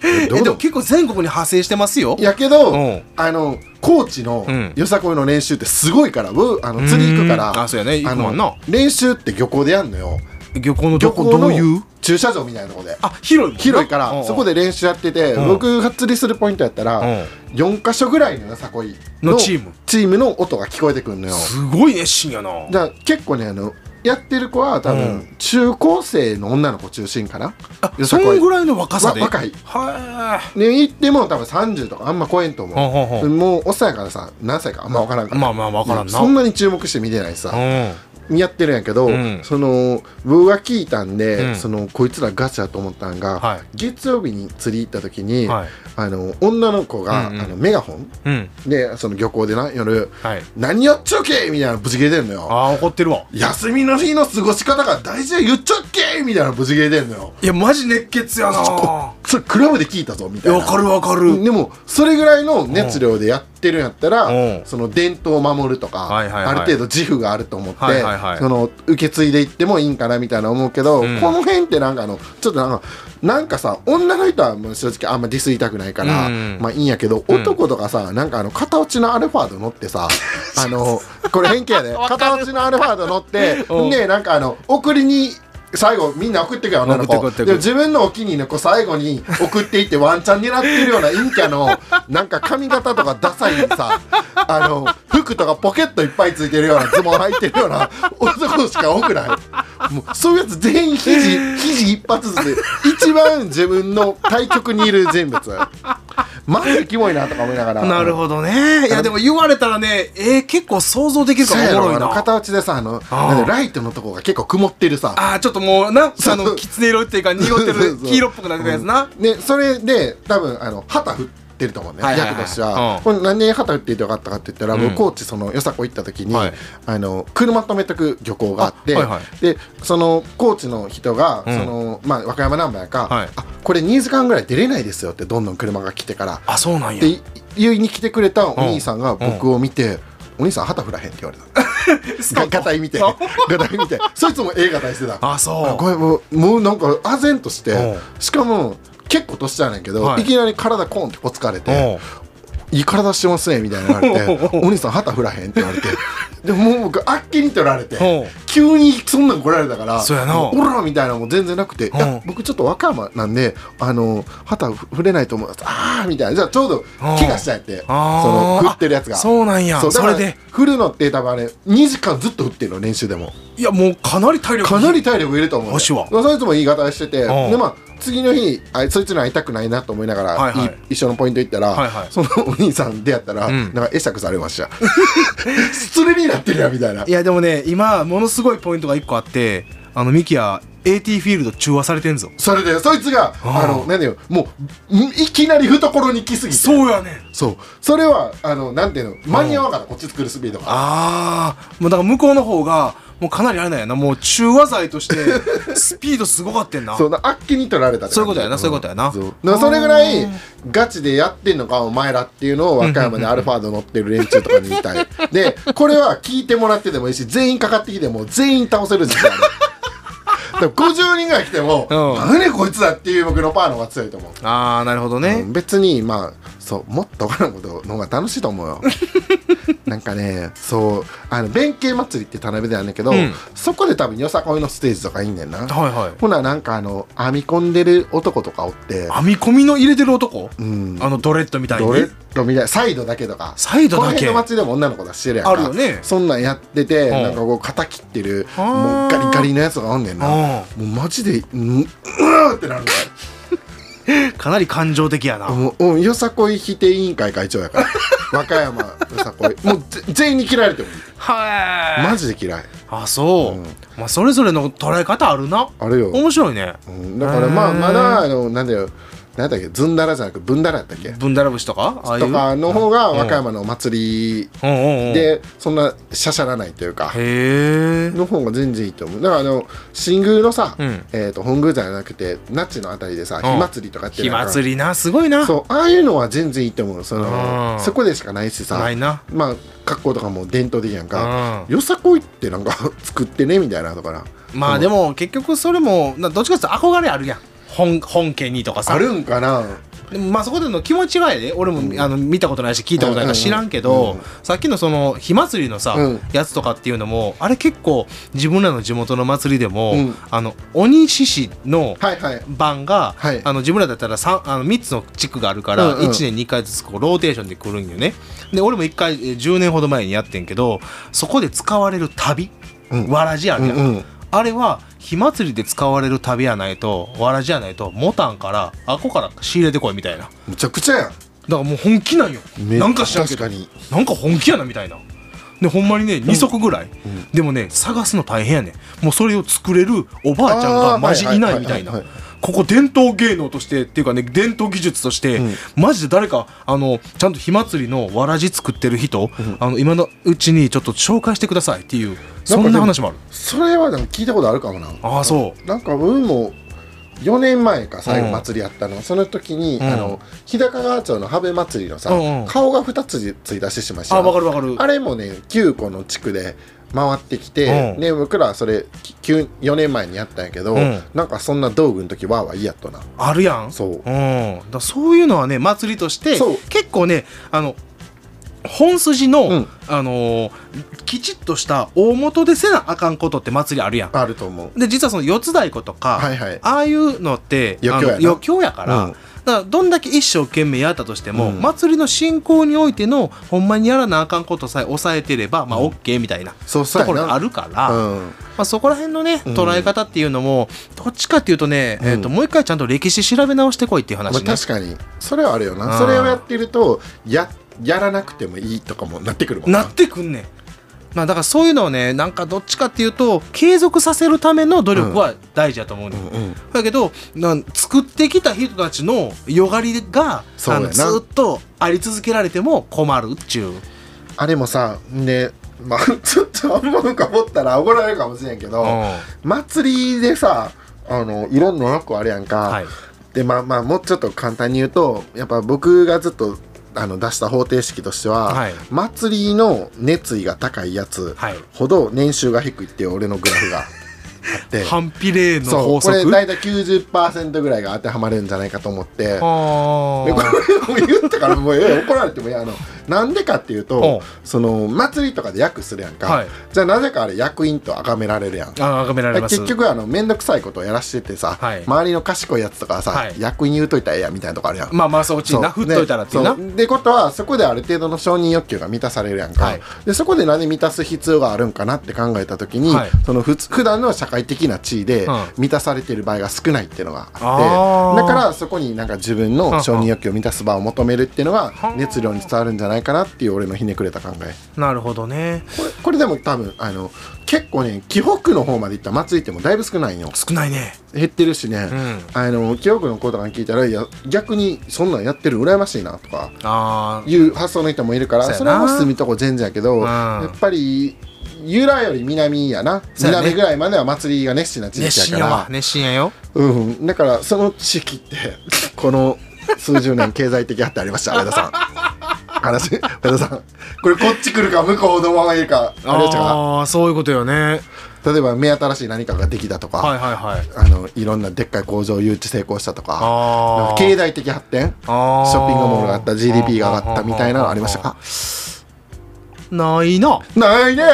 B: え
A: でも結構全国に派生してますよ。
B: やけど、
A: うん。
B: あの高知の
A: うん。
B: よさこいの練習ってすごいから僕あの釣り行くから
A: うん。あそうやね。行くもんな。
B: の練習って漁港でやんのよ
A: 漁港のどこどういう？
B: 駐車場みたいなとこで。
A: あ広い
B: 広いから、そこで練習やってて、
A: うん。
B: 僕が釣りするポイントやったら、
A: うん。
B: 4箇所ぐらいのよさこい
A: のチーム。
B: チームの音が聞こえてくるのよ。
A: すごい熱心やな。
B: だから結構ねあのやってる子は多分、
A: うん。
B: 中高生の女の子中心かな？
A: あ
B: よさこい
A: そんぐらいの若さで？
B: わ若い。
A: は
B: ね行っても多分30とかあんま超えんと思う、もうおっさんやからさ何歳かあんま分からんから。
A: まあまあ分からんな。
B: そんなに注目して見てないしさ、
A: い
B: やってるんやけど、
A: うん。
B: その僕が聞いたんで、
A: うん。
B: そのこいつらガチだと思ったんが、
A: はい。
B: 月曜日に釣り行った時に、
A: はい。
B: あの女の子が、
A: うんうん。
B: あのメガホン？
A: うん。
B: でその漁港でな夜。
A: はい「
B: 何やっちゃうけ!」みたいなのぶち切れてんのよ。
A: ああ怒ってるわ。
B: 休みのの日の過ごし方が大事だ言っちゃっけみたいなブチギレてんのよ。
A: いやマジ熱血やな。
B: それクラブで聞いたぞみたいな。
A: わかるわかる。
B: でもそれぐらいの熱量でやってるんやったら、
A: うん。
B: その伝統を守るとか、
A: はいはいはい。
B: ある程度自負があると思って、
A: はいはいはい。
B: その受け継いでいってもいいんかなみたいな思うけど、
A: うん。
B: この辺ってなんかあのちょっとなんかなんかさ女の人はもう正直あんまディスりたくないから、
A: うん。
B: まあいいんやけど、
A: うん。
B: 男とかさなんかあの片落ちのアルファード乗ってさ あのこれ偏見やで。片落ちのアルファード乗って
A: うん。
B: でなんかあの送りに最後みんな送ってくよ女の子。でも自分のお気に入りの子最後に送っていってワンチャン狙ってるような陰キャの なんか髪型とかダサいさあの服とかポケットいっぱいついてるようなズボン履いてるような男しか多くない？もうそういうやつ全員肘肘一発ずつ一番自分の対極にいる人物。マジキモいなとか思いながら。
A: なるほどね。いやでも言われたらねえー、結構想像できるか
B: そうやろあの
A: らおもろ。いな
B: 片落ちでさあのライトのとこが結構曇ってるさ。
A: ああちょっともうなあのきつね色っていうか濁ってる黄色っぽくなってるやつな、
B: ねそれで多分あの旗振ってると思うね、
A: はいはいはい。
B: 役としては、
A: うん。
B: これ何で旗振っていてよかったかって言ったら、
A: うん。
B: 僕高知そのよさこ行った時に、
A: はい。
B: あの車止めとく漁港があって
A: あはいはい
B: でその高知の人が、
A: うん。
B: そのまあ、和歌山ナンバーやか、
A: はい。
B: あこれ2時間ぐらい出れないですよってどんどん車が来てから。
A: あそうなんや。
B: でい言いに来てくれたお兄さんが僕を見て、お兄さん旗振らへんって言われた。がガタイ見て。
A: あ
B: ガタイ見て。そいつもええガタイしてた。
A: あそう。
B: これもうもうなんか唖然として
A: うん。
B: しかも結構年じゃないけど、
A: はい。
B: い、きなり体コンってこつかれて
A: おう「
B: いい体してますね」みたいな言われて「お兄さん旗振らへん」って言われてでもう僕あっけに取られて急にそんなん来られたから
A: そうやな。
B: オラみたいなのも全然なくて「いや僕ちょっと和歌山なんであの旗振れないと思います」ああみたいな。じゃあちょうど怪我したんやってその振ってるやつが。
A: あそうなんや。
B: そ
A: れで。
B: 振るのって多分あれ2時間ずっと振ってるの練習でも。
A: いやもうかなり体力
B: かなり体力いると思う、ね、
A: 足は。
B: そいつも言い方してて、
A: う。ん
B: でまあ次の日あそいつに会いたくないなと思いながら、
A: はいはい。
B: い一緒のポイント行ったら、
A: はいはい。
B: そのお兄さん出会ったら、
A: ん。
B: なんか会釈されました。失礼になってるやんみたいな。い
A: やでもね今ものすごいポイントが1個あってあのミキヤ AT フィールド中和されてんぞ。
B: それでそいつが
A: あ
B: あのなんだよもうんいきなり懐に来すぎて。
A: そうやねん。
B: そう。それはあのなんていうの間に合わんからこっち作るスピードが。
A: ああもうだから向こうの方がもうかなりあれなんやな。もう中和剤として スピードすごかってんな。
B: そうなあっけに取られた
A: そういうことやなそういうことやな。
B: そう。だからそれぐらいガチでやってんのかお前らっていうのを和歌山でアルファード乗ってる連中とかに言いたい。でこれは聞いてもらってでもいいし全員かかってきても全員倒せる自信ある。だから50人ぐらい来ても、
A: うん。
B: 何こいつだっていう僕のパーの方が強いと思う。
A: ああなるほどね、
B: うん別にまあそうもっと他のことの方が楽しいと思うよ なんかねそうあの弁慶祭りって田辺であるんだけど、
A: うん。
B: そこで多分よさこいのステージとかいいんだよな。
A: はいはい。
B: ほななんかあの編み込んでる男とかおって。
A: 編み込みの入れてる男、
B: うん。
A: あのドレッドみたいに？
B: ドレッドみたいなサイドだけとか。
A: サイドだけ？
B: この辺の街でも女の子出してるやんか。
A: あるよね。
B: そんなんやってて、
A: うん。
B: なんかこう肩切ってるもうガリガリのやつがおんねんな。
A: あ
B: もうマジでうんうーってなるんだよ
A: かなり感情的やな、
B: もううんよさこい否定委員会会長やから。和歌山よさこい。もうぜ全員に嫌われても
A: はい。
B: マジで嫌い。
A: あそう、
B: うん。
A: まあそれぞれの捉え方あるな。
B: あるよ、
A: 面白いね。
B: うん、だからまあまだあのなんだよなんだっけ？ずんだらじゃなくぶんだらやったっけ？
A: ブンダラ節とか？ああいう？
B: とかの方が和歌山のお祭りでそんなしゃしゃらないというか
A: へえ。
B: の方が全然いいと思う。だからあの新宮のさ、
A: うん。
B: えー、と本宮じゃなくて那智のあたりでさ
A: ん。
B: 火祭りとかやって
A: 火祭りな？すごいな。
B: そうああいうのは全然いいと思う。その
A: うん。
B: そこでしかないしさ
A: ないな。
B: まあ格好とかも伝統的やんか。
A: うん。
B: よさこいってなんか 作ってねみたいなとかな。
A: まあでも結局それもなどっちかっていうと憧れあるやん本本家にとかさ。
B: あるんかな？
A: でもまあそこでの気持ちがやで。俺も、あの見たことないし聞いたことないから知らんけど、
B: うんうんうん
A: さっきのその火祭りのさ、
B: うん。
A: やつとかっていうのもあれ結構自分らの地元の祭りでも、
B: うん。
A: あの鬼獅子の
B: はいはい。
A: 番が、
B: はい。
A: あの自分らだったら 3, あの3つの地区があるから、
B: うんうん。
A: 1年に1回ずつこうローテーションで来るんよね。で俺も1回えー10年ほど前にやってんけどそこで使われる旅、
B: うん。
A: わらじあるやん、
B: うんうん
A: あれは火祭りで使われる旅やないとわらじやないとモタンからあこから仕入れてこいみたいな。だか
B: むちゃくちゃやん。
A: らもう本気なんよ。
B: め
A: なんか知らんけど。なんか本気やなみたいな。でほんまにね2足ぐらい、でもね探すの大変やねん。もうそれを作れるおばあちゃんがマジいないみたいなここ伝統芸能としてっていうかね伝統技術として、
B: うん。
A: マジで誰かあのちゃんと火祭りのわらじ作ってる人、あの今のうちにちょっと紹介してくださいっていうそんな話もある。
B: それは聞いたことあるかもな。
A: ああそう。
B: なんか僕も4年前か最後祭りやったの、その時に、
A: ん。
B: あの日高川町の羽部祭りのさ、
A: うんうん。
B: 顔が2つついたししました。
A: あわかるわかる。
B: あれもね9個の地区で回ってきて、
A: うん。
B: で僕らはそれ4年前にやったんやけど、
A: うん。
B: なんかそんな道具の時わーわーいいやっとな。
A: あるやん。
B: そう。
A: うん、だそういうのはね祭りとして結構ねあの本筋の、
B: うん。
A: あのーきちっとした大元でせなあかんことって祭りあるやん。
B: あると思う。
A: で実はその四つ太鼓とか、
B: はいはい。
A: ああいうのって
B: 余興や
A: から、
B: うん
A: だどんだけ一生懸命やったとしても、
B: うん。
A: 祭りの進行においてのほんまにやらなあかんことさえ抑えてればまあ OK みたいな
B: そう
A: ところがあるから、ま
B: うん。
A: あ、そこら辺のね
B: うん
A: 捉え方っていうのもどっちかっていうとね、
B: うん。
A: えー、ともう一回ちゃんと歴史調べ直してこいっていう話ね、
B: まあ、確かに。それはあるよ
A: う
B: な。んそれをやってるとややらなくてもいいとかもなってくるもん
A: なってくんねん。まあ、だからそういうのをねなんかどっちかっていうと継続させるための努力は大事だと思うね、ん。
B: うんうん。
A: だけどなん作ってきた人たちのよがりがのずっとあり続けられても困るっちゅう。
B: あれもさねまあ ちょっとあんま深掘ったら怒られるかもしれんけど、祭りでさあのいろんなよくあるやんか、
A: はい、
B: でまあまあもうちょっと簡単に言うとやっぱ僕がずっとあの出した方程式としては、
A: はい。
B: 祭りの熱意が高いやつ
A: はい、
B: ほど年収が低いっていう俺のグラフがあって。
A: 反比例の法則？
B: これ大体90%ぐらいが当てはまるんじゃないかと思って。これ
A: ー
B: もう言ったからもうええ怒られてもいいあのなんでかっていう
A: お
B: と
A: う
B: その祭りとかで役するやんか、
A: はい。
B: じゃあなぜかあれ役員と崇められるやん。
A: あ崇められます。
B: 結局あの面倒くさいことをやらしててさ、
A: はい。
B: 周りの賢いやつとかはさ、
A: はい。
B: 役員言うといたらええやみたいなとこあるやん。
A: まあまあそっちにな振っといたらっていうな、
B: ねそう。でことはそこである程度の承認欲求が満たされるやんか、
A: はい。
B: でそこで何満たす必要があるんかなって考えた時に、
A: はい。
B: そのふつ普段の社会的な地位で
A: うん。
B: 満たされている場合が少ないっていうのがあって、だからそこになんか自分の承認欲求を満たす場を求めるっていうのが
A: はあ。
B: 熱量に伝わるんじゃないかなっていう俺のひねくれた考え。
A: なるほどね。
B: これこれでも多分あの結構ね紀北の方まで行った祭りってもだいぶ少ないんよ
A: 少ないね。
B: 減ってるしね、
A: うん。
B: あの紀北の子とかに聞いたらいや逆にそんなんやってる羨ましいなとか
A: あー。
B: いう発想の人もいるから
A: そ
B: れはもう住みとこ全然やけど、
A: ん。
B: やっぱり由来より南やな。南ぐらいまでは祭りが熱心な地域やから。
A: 熱心やよ。
B: うん、だからその地域ってこの数十年経済的発展ありました上田さん 話上田さん。これこっち来るか向こうのままいるかあれ
A: ああそういうことよね。
B: う例えば目新しい何かができたとか、
A: はいはいはい。
B: あのいろんなでっかい工場誘致成功したとか経済的発展
A: ショ
B: ッピングモールがあった GDP が上がったみたいなのありましたか？
A: ないな。
B: ないね。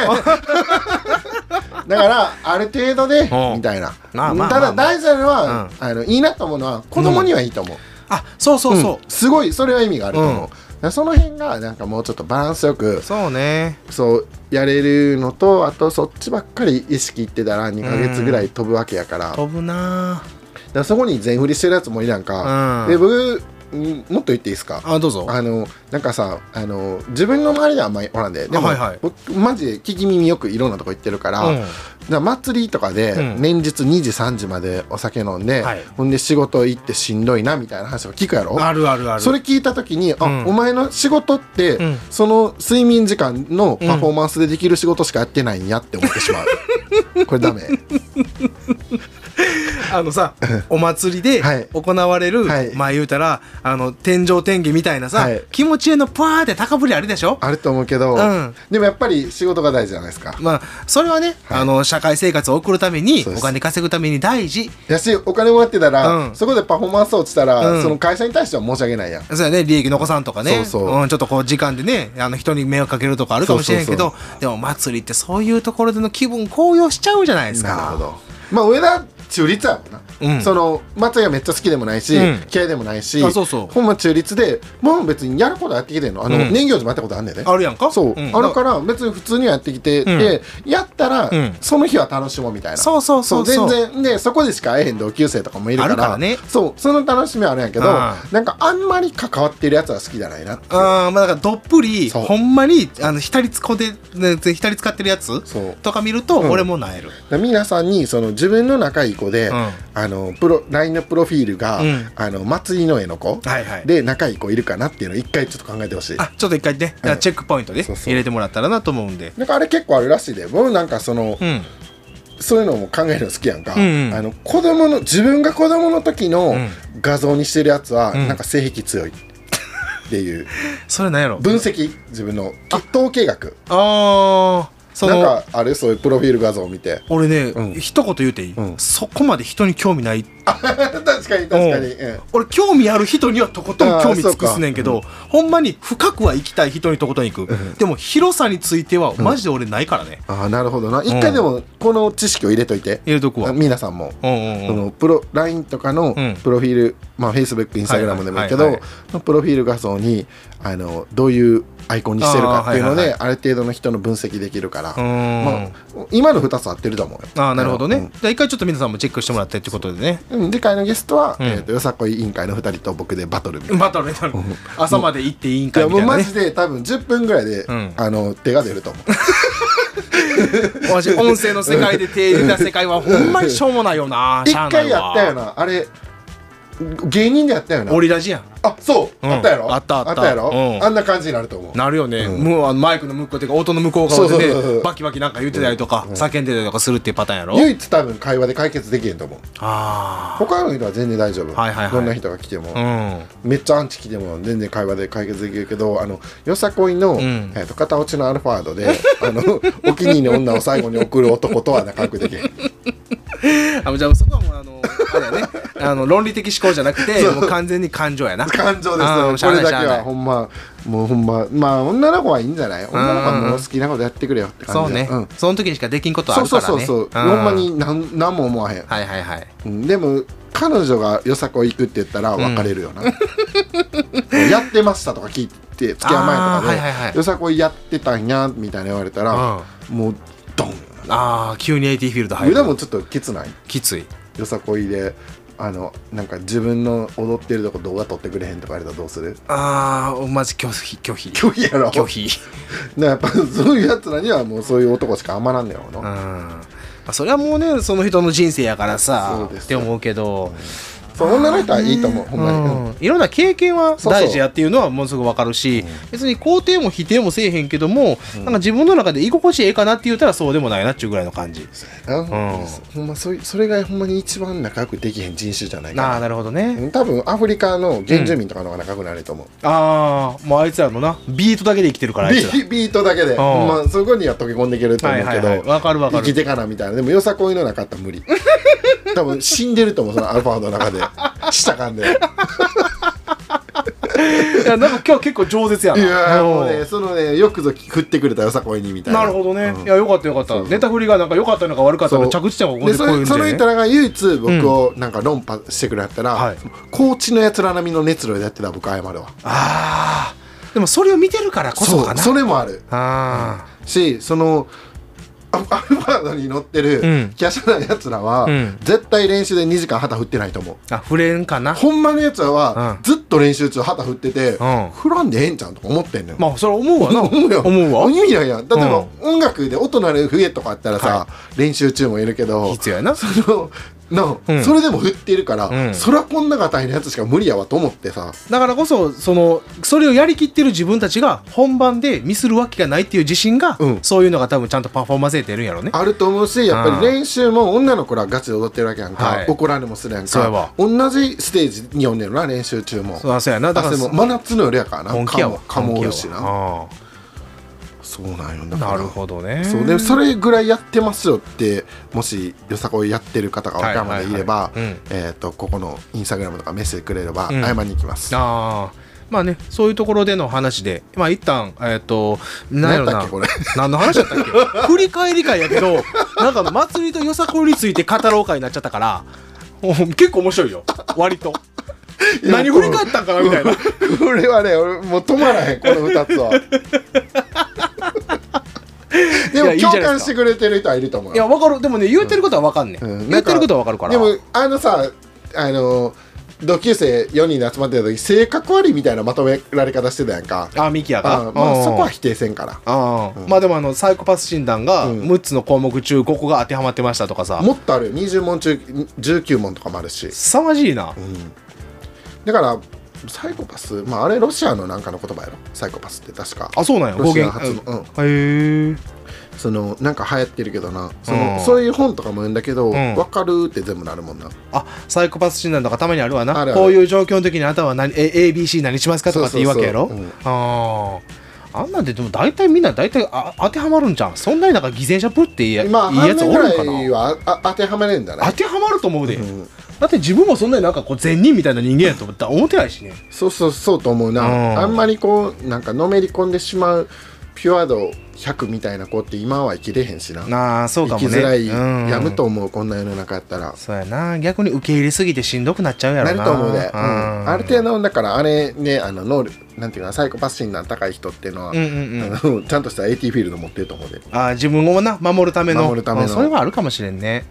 B: だからある程度で
A: うん。
B: みたいな。
A: まあまあ
B: ただ大事なのは、
A: うん。
B: あのいいなと思うのは子供にはいいと思う、
A: あそうそうそう、
B: ん。すごいそれは意味があると思う、その辺がなんかもうちょっとバランスよく
A: そうね。
B: そうやれるのとあとそっちばっかり意識いってたら2ヶ月ぐらい飛ぶわけやから,、だか
A: 飛ぶな。
B: らそこに全振りしてるやつもいるやんか、
A: うん。
B: で僕んもっと言っていいですか？
A: あどうぞ。
B: あのなんかさあの自分の周りではあんまりおらんででも、
A: はいはい。
B: 僕マジで聞き耳よくいろんなとこ行ってるから、
A: うん。
B: 祭りとかで
A: うん。
B: 連日2時3時までお酒飲んで、
A: はい。
B: ほんで仕事行ってしんどいなみたいな話を聞くやろ？
A: あるあるある。
B: それ聞いた時に、あ
A: うん。
B: お前の仕事って、
A: うん。
B: その睡眠時間のパフォーマンスでできる仕事しかやってないんやって思ってしまう。これダメ
A: あのさお祭りで
B: はい。
A: 行われる、
B: はい。
A: まあ言うたらあの天上天下みたいなさ、
B: はい。
A: 気持ちへのパーって高ぶりあるでしょ？
B: あると思うけど、
A: うん。
B: でもやっぱり仕事が大事じゃないですか。
A: まあそれはね、
B: はい。
A: あの社会生活を送るためにお金稼ぐために大事。
B: やしお金もらってたら、
A: うん。
B: そこでパフォーマンス落ちたら、
A: うん。
B: その会社に対しては申し訳ないやん。
A: そうやね利益残さんとかね。
B: そうそう。ん
A: ちょっとこう時間でねあの人に迷惑かけるとかあるかもしれんけど。でも祭りってそういうところでの気分高揚しちゃうじゃないですか。
B: なるほど。まあ上田中立やもんな、
A: うん。
B: その祭りがめっちゃ好きでもないし、
A: うん。
B: 嫌いでもないし
A: あそうそう。
B: ほんま中立でもう別にやることやってきてんの。あの、
A: うん。
B: 年行事もやったことあんねんね
A: あるやんか？
B: そう、
A: ん。
B: あるから別に普通にやってきて、
A: うん。
B: でやったら、
A: うん。
B: その日は楽しもうみたいな。
A: そうそうそうそう。
B: 全然。でそこでしか会えへん同級生とかもいるから
A: あるからね。
B: そう。その楽しみはあるんやけど
A: あ
B: なんかあんまり関わってるやつは好きじゃないな
A: あーまあだからどっぷりほんまにあの浸りつこで、ね、浸り使ってるやつ
B: そう。
A: とか見ると
B: うん。
A: 俺もなえる、
B: で皆さんにその自分の仲いい子で、
A: うん。
B: ああのプロ LINE のプロフィールが、
A: うん。
B: あの祭りの絵の子、
A: はいはい。
B: で仲いい子いるかなっていうのを一回ちょっと考えてほしい。
A: あちょっと一回ね、じゃあチェックポイントで入れてもらったらなと思うんで。
B: なんかあれ結構あるらしいで。僕なんかその、
A: うん。
B: そういうのも考えるの好きやんか、
A: うんうん
B: あの子供の自分が子供の時の
A: ん。
B: 画像にしてるやつは、
A: ん。
B: なんか性癖強いっていう。
A: それなんやろ？
B: 分析？自分の。統計学。
A: ああそ
B: なん
A: の
B: かあれそういうプロフィール画像を見て。
A: 俺ね、
B: うん。
A: 一言言うていい、
B: うん。
A: そこまで人に興味ない。
B: 確かに確かに、うん。
A: 俺興味ある人にはとことん興味尽くすねんけど、ほんまに深くは行きたい人にとことん行く、でも広さについてはマジで俺ないからね、
B: ああなるほどな。一回でもこの知識を入れといて、
A: 入れとくわ。
B: あ皆さんも、
A: うんうん
B: そ
A: うん。
B: のプロ LINE とかの
A: うん。
B: プロフィール、まあ Facebook、Instagram でもいいけど、
A: はいはいはい。
B: のプロフィール画像にあのどういうアイコンにしてるかっていうのであ,、
A: あーはいはい。
B: る程度の人の分析できるから、まあ、今の2つ合ってると思うよ。
A: ああなるほどね、
B: うん。
A: じゃあ一回ちょっと皆さんもチェックしてもらってってことでね。
B: うん。次回のゲストは、
A: うん。
B: えー、とよさこい委員会の2人と僕でバトルみたいな。
A: バトルね。バトル朝まで行っていいん
B: いやもうマ
A: かいみたいなね
B: ジで多分10分ぐらいで、
A: ん。
B: あの手が出ると思う。
A: 音声の世界で手入れた世界はほんまにしょうもないよな。
B: 一回や
A: わ
B: ったよな。あれ芸人でやったよな。
A: オリラジやん。
B: あそう、
A: うん。
B: あったやろ？
A: あったあった。
B: やろ、
A: うん。
B: あんな感じになると思う。
A: なるよね、
B: うん。
A: もうあのマイクの向こうっていうか音の向こう側でねバキバキなんか言ってたりとか、叫んでたりとかするっていうパターンやろ？
B: 唯一多分会話で解決できへんと思う。
A: あ
B: 他の人は全然大丈夫、
A: はいはいはい。
B: どんな人が来ても、
A: あうん。
B: めっちゃアンチ来ても全然会話で解決できるけどあのよさこいの、
A: ん。
B: えー、と片落ちのアルファードで あのお気に入りの女を最後に送る男とは仲良くできへん。
A: あじゃあそこはもうあのあれやねあの論理的思考じゃなくてもう完全に感情やな。
B: 感情です。これだけはほんまもうほんままあ女の子はいいんじゃない？女の子はもう好きなことやってくれよって
A: そうね、
B: 感じん。
A: その時にしかできんことあ
B: そうそう
A: るからね
B: そう。そうほんまになん何も思わへん、
A: はいはいはい。
B: うん。でも彼女がよさこい行くって言ったら別れるよな、やってましたとか聞いて付き合う前とかで、
A: はいはいはい。
B: よさこいやってたんやみたいな言われたら、もうドン。
A: ああ急に AT フィールド入る。
B: でもちょっときつない？
A: きつい。
B: よさこいであのなんか自分の踊ってるとこ動画撮ってくれへんとか言われたらどうする？
A: ああマジ拒否拒否。
B: 拒否やろ？
A: 拒否。
B: でやっぱそういうやつらにはもうそういう男しか余らんねやろ
A: うん。
B: な、
A: まあそれはもうねその人の人生やからさ
B: そうです
A: って思うけど、
B: そう女の人はいいと思うほんまに、うん。
A: うんいろんな経験は大事やっていうのはものすごくわかるし別に肯定も否定もせえへんけども、なんか自分の中で居心地ええかなって言ったらそうでもないなっていうぐらいの感じ。
B: うん。
A: ん
B: ほんまそいそれがほんまに一番仲良くできへん人種じゃないかな
A: ああなるほどね、
B: うん多分アフリカの原住民とかの方が仲良くなると思う、
A: ああもうあいつらのなビートだけで生きてるからあいつら。
B: ビビートだけで、まそこには溶け込んでいけると思うけど、
A: はいはいはい。わかるわかる。
B: 生きてかなみたいな。でもよさこいのなかったら無理。多分死んでると思うそのアルファの中でしたかんで
A: いやなんか今日結構饒舌や
B: い
A: な
B: やーもうね
A: ん
B: そのねよくぞ振ってくれたよさこいにみたいな。
A: なるほどね、
B: うん。
A: いやよかったよかった。ネタ振りがなんか良かったのか悪かったの着地点はここ
B: でそ
A: でこう
B: その人らが唯一僕をなんか論破してくれたら、
A: はい。
B: 高知のやつら並みの熱量でやってたら僕謝るわ
A: ああでもそれを見てるからこそかな。
B: それもある。
A: あ
B: しそのアアルバードに乗ってる
A: うん。
B: 華奢なやつらは、
A: うん。
B: 絶対練習で2時間旗振ってないと思う。
A: ああ触れんかな？
B: ほんまのやつらは、
A: うん。
B: ずっと練習中旗振ってて、
A: ん。
B: 振らんでええんちゃうんとか思ってんのよ、
A: まあそれ思うわな。
B: 思うよ。
A: 思うわ。
B: 意味ないやん例えば、音楽で音鳴る笛とかあったらさ、
A: は
B: 練習中もいるけど
A: 必要やな。
B: そのな、
A: うん。
B: それでも振っているから、
A: うん。
B: そりゃこんなが大変なやつしか無理やわと思ってさ。
A: だからこそそのそれをやりきってる自分たちが本番でミスるわけがないっていう自信が、
B: うん。
A: そういうのが多分ちゃんとパフォーマンスで出るんやろうね。
B: あると思うしやっぱり練習も女の子らガチで踊ってるわけやんか、
A: はい。
B: 怒られもするやんか。同じステージに呼んでるな練習中も。
A: そうやな。だから
B: も真夏の夜やからな。蚊も蚊もおるしな。
A: わ
B: そうなんよ。
A: あ
B: だから
A: ーなるほどね。
B: そうでそれぐらいやってますよってもしよさこいやってる方が岡山でいれば、
A: はいはいはい。うん。
B: えー、とここのインスタグラムとかメッセージくれれば
A: うん。
B: 謝りに行きます、
A: ああまあねそういうところでの話でまあ一旦えっ、と何やろな。
B: 何
A: の話だったっけ？振り返り会やけどなんか祭りとよさこいについて語ろう会になっちゃったから結構面白いよ。割と。何振り返ったんかなみたいな。
B: これはね俺もう止まらへんこの2つは でも共感してくれてる人はいると思う
A: いや分かる。でもね言うてることは分かんねん、
B: うん。
A: 言うてることは分かるから。
B: でもあのさあの同級生4人で集まってた時性格悪いみたいなまとめられ方してたやんか。
A: あミキヤが。
B: あまあそこは
A: あ
B: 否定せんから。
A: あ、まあでもあのサイコパス診断が
B: うん。
A: 6つの項目中5個が当てはまってましたとかさ。
B: もっとある。よ20問中19問とかもあるし。
A: 凄まじいな、
B: だからサイコパス。まああれロシアのなんかの言葉やろ。サイコパスって確か。
A: あそうなんや。
B: ロシア発の。うん。
A: へえ。
B: そのなんか流行ってるけどな。そ
A: うん。
B: のそういう本とかも読んだけど、
A: ん。
B: 分かるって全部なるもんな。
A: あサイコパス診断とかたまにあるわな。こういう状況の時にあなたは何え ABC 何しますかとかって言うわけやろ？あああんなんででも大体みんな大体あ当てはまるんじゃんそんなになんか偽善者ぶっていいや,、
B: まあ
A: いいやつおるんかな？
B: はあ当てはまんだね
A: 当てはまると思うで、
B: うん
A: だって自分もそんなになんかこう善人みたいな人間やと思ったら思ってないしね。
B: そうそうそうと思うな、
A: うん。
B: あんまりこうなんかのめり込んでしまうピュア度100みたいな子って今は生きれへんしな。
A: なあそうかもね。
B: 生きづらい、
A: うん。
B: やむと思うこんな世の中やったら。
A: そうやな。逆に受け入れすぎてしんどくなっちゃうやろな。
B: なると思うで、うん。
A: うん。
B: ある程度だからあれねあの能力なんていうかなサイコパス診断高い人っていうのは、
A: うんうんうん。
B: ちゃんとした AT フィールド持ってると思うで。
A: あ自分をな守るための。
B: 守るための。
A: うんそれはあるかもしれんね。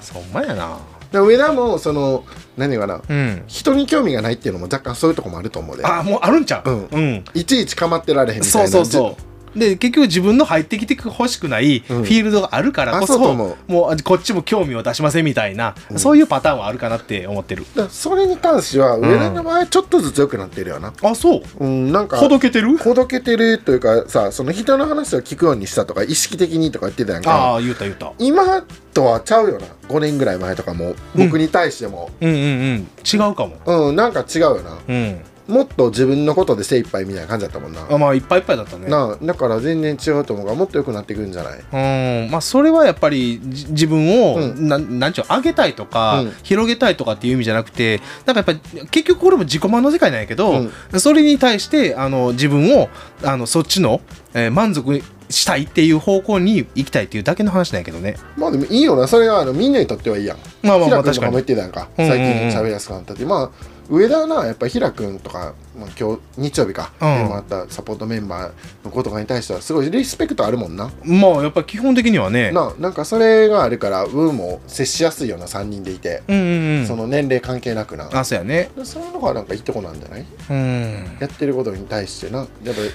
A: そんまやな
B: で上田もその何かな。
A: うん。
B: 人に興味がないっていうのも若干そういうとこもあると思うで。
A: あもうあるんちゃう？
B: うん。
A: うん。
B: いちいち構ってられへんみたい
A: そう
B: な
A: そうそうで結局自分の入ってきてほしくないフ
B: うん。
A: ィールドがあるからこ
B: あ
A: そ,、もうこっちも興味を出しませんみたいな、そういうパターンはあるかなって思ってる。
B: それに関しては上田の場合ちょっとずつ良くなってるよな。
A: あそう。
B: うんなんか
A: ほどけてる？
B: ほどけてるというかさその人の話を聞くようにしたとか意識的にとか言ってたやん
A: あ
B: か。
A: あ言うた言うた。
B: 今とはちゃうよな5年ぐらい前とかも。僕に対しても。
A: うんうんうん。違うかも。
B: うん、なんか違うよな。
A: うん
B: もっと自分のことで精一杯みたいな感じだったもんな。
A: あまあいっぱいいっぱいだったね。
B: なあだから全然違うと思うからもっと良くなってくるんじゃない？
A: うんまあそれはやっぱりじ自分を、
B: うん。
A: なんなんちゅう上げたいとか、
B: うん。
A: 広げたいとかっていう意味じゃなくてなんかやっぱり結局これも自己満の世界なんやけど、それに対してあの自分をあのそっちの、えー満足したいっていう方向に行きたいっていうだけの話なんやけどね。
B: まあでもいいよな。それがあのみんなにとってはいいやん。
A: まあまあまあ
B: 平君とかも言ってたやんか。
A: うんうんうん。
B: 最近喋りやすくなったって。まあ上田はなやっぱ平君とか、まあ、今日日曜日か、
A: うん。
B: でもあったサポートメンバーの子とかに対してはすごいリスペクトあるもんな。
A: まあやっぱり基本的にはね。
B: ななんかそれがあるから運も接しやすいような3人でいて、
A: うんうんうん。
B: その年齢関係なくな。
A: あそうやね。
B: でそういうのがなんかいいとこなんじゃない？
A: うん。
B: やってることに対してな。やっ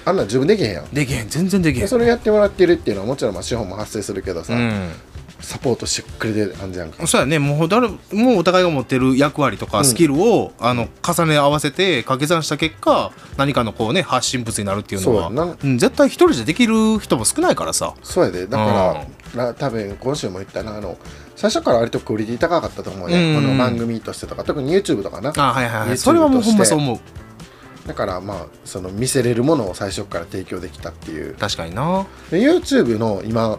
B: ぱあんなん自分できへんやん。
A: できへん。全然できへん。
B: でそれやってもらってるっていうのはもちろんまあ資本も発生するけどさ、
A: うん
B: サポートしてくれてる感じやんか。
A: そうやね。もう誰もうお互いが持ってる役割と
B: うん。
A: かスキルを、あの重ね合わせて掛け算した結果何かのこうね発信物になるっていうのは。
B: そう
A: ん、絶対一人じゃできる人も少ないからさ。
B: そうやで。だから、な多分今週も言ったなあの最初から割とクオリティ高かったと思うね、
A: うん。
B: この番組としてとか。特に YouTube とかな。
A: あはいはいはい。それはもうほんまそう思う。
B: だからまあその見せれるものを最初から提供できたっていう。
A: 確かにな。
B: で YouTube の今、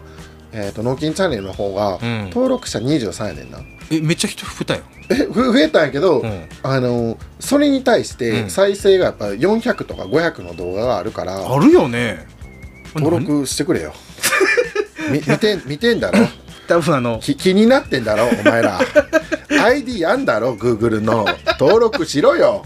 B: えー、と納金チャンネルの方が、
A: うん。
B: 登録者23やねんな
A: えめっちゃ人増えたよ
B: えふ増えたんやけど、
A: うん。
B: あのそれに対し
A: うん。
B: て再生がやっぱ400とか500の動画があるから、
A: あるよね。
B: 登録してくれよ。み見て見てんだろ？
A: 多分あの
B: き気になってんだろ？お前ら。ID あんだろ？Google の。登録しろよ。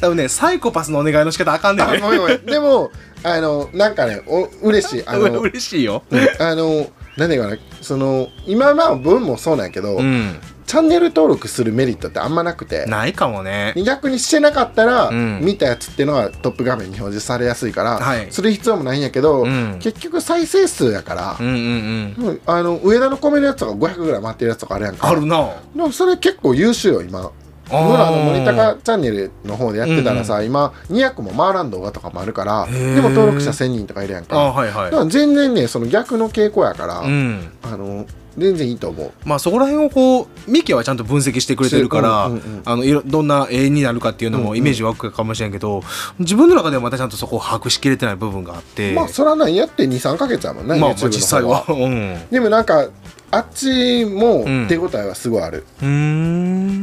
A: 多分ねサイコパスのお願いの仕方あかんねん。
B: でもあのなんかねお嬉しい。あの
A: 嬉しいよ。
B: あの何だかなその今まあ文もそうなんやけど、
A: うん。
B: チャンネル登録するメリットってあんまなくて
A: ないかもね。
B: 逆にしてなかったら、
A: うん。
B: 見たやつっていうのはトップ画面に表示されやすいから、
A: はい。
B: する必要もないんやけど、
A: うん。
B: 結局再生数やから
A: うん、うんうん。
B: うんあの上田の米のやつとか500ぐらい回ってるやつとかあるやんか。
A: あるな。
B: でもそれ結構優秀よ今僕らあの森高チャンネルの方でやってたらさ、今200も回らん動画とかもあるからでも登録者1000人とかいるやん
A: あ
B: か
A: はいはい
B: だから全然ねその逆の傾向やから、
A: うん。
B: あの全然いいと思う。
A: まあそこら辺をこうミキはちゃんと分析してくれてるから、
B: うんうんうん
A: あのいろどんな絵になるかっていうの
B: うんうん
A: もイメージ湧くかもしれんけど、自分の中ではまたちゃんとそこを把握しきれてない部分があって。
B: まあそらなんやって23か月やもんね、
A: まあまあ実際は。うん。
B: でもなんかあっちも
A: うん。
B: 手応えはすごいある、
A: うー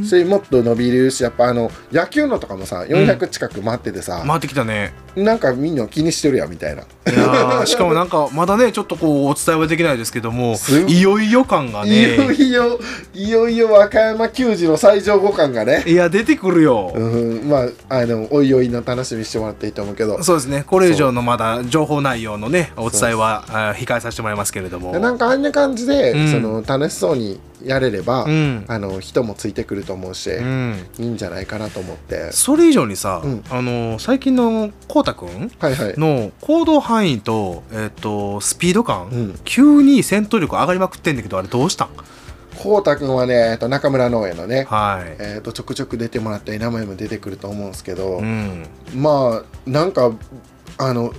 A: ん。
B: それもっと伸びるしやっぱあの野球のとかもさ400近く回っててさ、
A: 回ってきたね。
B: なんかみんな気にしてるやんみたいな。い
A: やーしかもなんかまだねちょっとこうお伝えはできないですけども
B: す
A: い。よいよ感が
B: いよ
A: ね
B: いよいよいよ和歌山球児の最上五感がね。
A: いや出てくるよ、
B: うんまああのおいおいの楽しみにしてもらっていいと思うけど。
A: そうですね。これ以上のまだ情報内容のねお伝えは控えさせてもらいますけれども。
B: でなんかあんな感じで、
A: うん
B: その楽しそうにやれれば、
A: うん。
B: あの人もついてくると思うし、
A: うん。
B: いいんじゃないかなと思って。
A: それ以上にさ、
B: うん。
A: あの最近のこうたくんの行動範囲と,、えっとスピード感、
B: うん。
A: 急に戦闘力上がりまくってんだけどあれどうしたん？
B: こうたくんはね、えっと、中村農園のね、
A: はい、
B: えっとちょくちょく出てもらって名前も出てくると思うんですけど、
A: うん、
B: まあなんかあの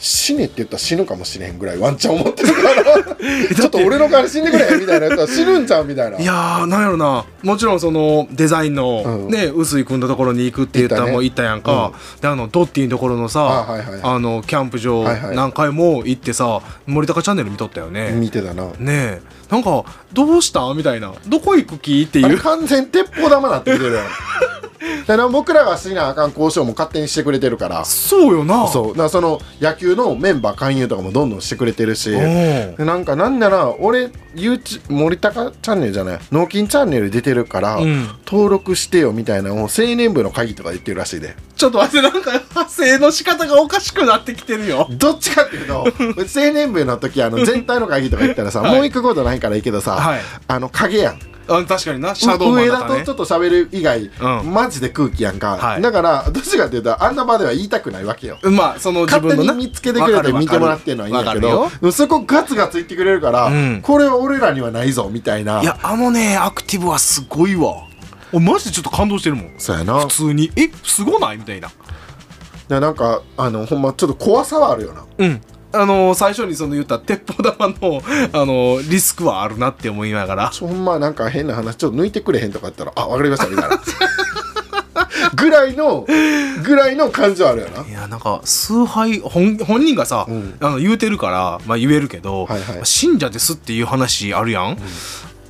B: 死ねって言ったら死ぬかもしれへんぐらいワンチャン思ってるから。ちょっと俺の代わり死んでくれみたいなやつは死ぬんちゃうみたいな。い
A: やーなんやろな。もちろんそのデザインの、
B: うん。
A: ね臼井君のところに行くって言ったらもう行ったやんか、であのドッティのところのさ
B: あはいはいはい。
A: あのキャンプ場何回も行ってさ森高チャンネル見とったよね、
B: 見てたな。
A: ねえなんかどうした？みたいな。どこ行く気？っていう。
B: 完全鉄砲玉なってきてる だから僕らがしなあかん交渉も勝手にしてくれてるから。
A: そうよな。
B: そう。だからその野球のメンバー勧誘とかもどんどんしてくれてるし。なんかなんなら俺 YouTube 森高チャンネルじゃない？脳筋チャンネル出てるから、
A: うん。
B: 登録してよみたいなのを青年部の会議とか言ってるらしいで。
A: ちょっと待ってなんか派生の仕方がおかしくなってきてるよ。
B: どっちかっていうと 青年部の時あの全体の会議とか言ったらさ、
A: はい。
B: もう行くことないからいいけどさ、
A: はい。
B: あの影やん
A: あ確かにな。シャドウマン
B: 上
A: だったね。
B: ちょっと喋る以外、
A: うん。
B: マジで空気やんか、
A: はい。
B: だからどっちかっていうとあんな場では言いたくないわけよ。
A: まあその自
B: 勝手
A: 分のな。
B: に見つけてくれて見てもらってるのはいいんやけど
A: わかるよ。
B: でもそこガツガツ言ってくれるから、
A: うん。
B: これは俺らにはないぞみたいな。い
A: やあのねアクティブはすごいわ。俺マジでちょっと感動してるもん。
B: そうやな。
A: 普通に。えすごない？みたいな。
B: でなんかあのほんまちょっと怖さはあるよな。
A: うんあの最初にその言った鉄砲玉のあのリスクはあるなって思いながら。
B: ほんまなんか変な話ちょっと抜いてくれへんとか言ったらあわかりましたみたいな。ぐらいのぐらいの感情あるよな。い
A: やなんか崇拝本本人がさ、
B: うん。
A: あの言うてるから、まあ、言えるけど、
B: はいはい。
A: 信者ですっていう話あるやん、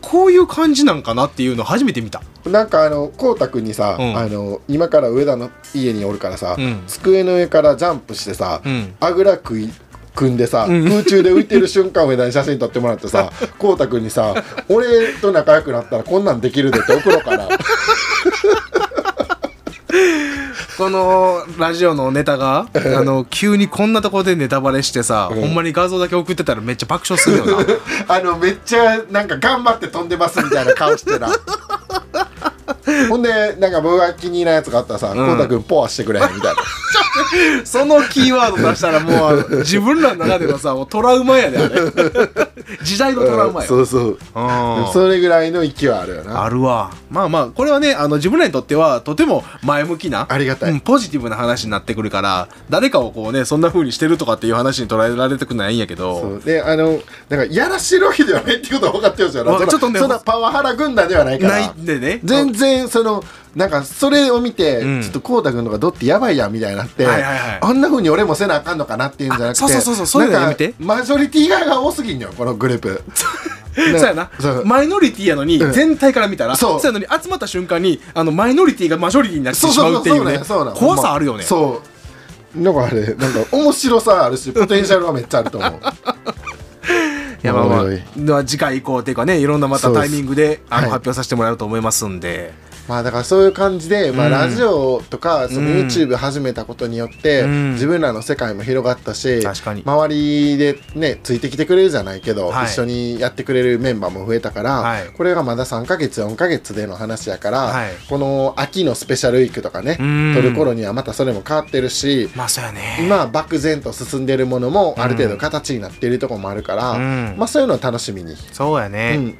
A: こういう感じなんかなっていうの初めて見た。
B: なんかあのこうたくんにさ、
A: うん。
B: あの今から上田の家におるからさ、
A: うん。
B: 机の上からジャンプしてさ、
A: うん。
B: あぐら食い組んでさ、
A: ん。
B: 空中で浮いてる瞬間を上田に写真撮ってもらってさ こうたくんにさ「俺と仲良くなったらこんなんできるで」って送ろうかな
A: このラジオのネタがあの急にこんなところでネタバレしてさ、
B: うん
A: ほんまに画像だけ送ってたらめっちゃ爆笑するよな。
B: あのめっちゃなんか頑張って飛んでますみたいな顔してな ほんでなんか僕が気に入らんやつがあったらさ「こうたくんポアしてくれへん」みたいな。
A: そのキーワード出したらもう 自分らの中でのさもうトラウマやであれ。時代のトラウマよ、
B: そうそう。
A: うん。
B: それぐらいの勢いあるよな。
A: あるわ。まあまあこれはねあの自分らにとってはとても前向きな
B: ありがたい。
A: うんポジティブな話になってくるから誰かをこうねそんな風にしてるとかっていう話に捉えられてくないんやけ
B: そ
A: ど
B: う。であのなんかやらしてるわけではないっていうことは分かってるじゃん
A: ちょっとね
B: そんなパワハラ軍団ではないから。
A: ないんでね。
B: 全然そのなんかそれを見て、
A: うん。
B: ちょっとこうたくんとかどってやばいやんみたいになって、
A: はいはいはい。
B: あんなふうに俺もせなあかんのかなっていうんじゃなくて
A: あそうそうそうそういうやめて。
B: マジョリティ側が多すぎんのよこのグループ。
A: そうやな。マイノリティやのに
B: うん。
A: 全体から見たら
B: そう。
A: やのに集まった瞬間にあのマイノリティがマジョリティになってしまうっていうね
B: そうなん
A: 怖さあるよね。
B: そう。なんかあれなんか面白さあるしポテンシャルはめっちゃあると思う。
A: いやまあまあ次回以降っていうかねいろんなまたタイミングであの
B: はい。
A: 発表させてもらえると思いますんで
B: まあだからそういう感じで、まあ、
A: うん。
B: ラジオとかその
A: うん。
B: YouTube 始めたことによって、
A: うん。
B: 自分らの世界も広がったし
A: 確かに。
B: 周りでねついてきてくれるじゃないけど、
A: はい。
B: 一緒にやってくれるメンバーも増えたから、
A: はい。
B: これがまだ3ヶ月4ヶ月での話やから、
A: はい。
B: この秋のスペシャルウィークとかね
A: うん。
B: 撮る頃にはまたそれも変わってるし
A: まあそうやね。
B: 今は漠然と進んでるものもある程度形になっているところもあるから、
A: うん。
B: まあそういうのを楽しみに、
A: そうや
B: う
A: ね
B: ん、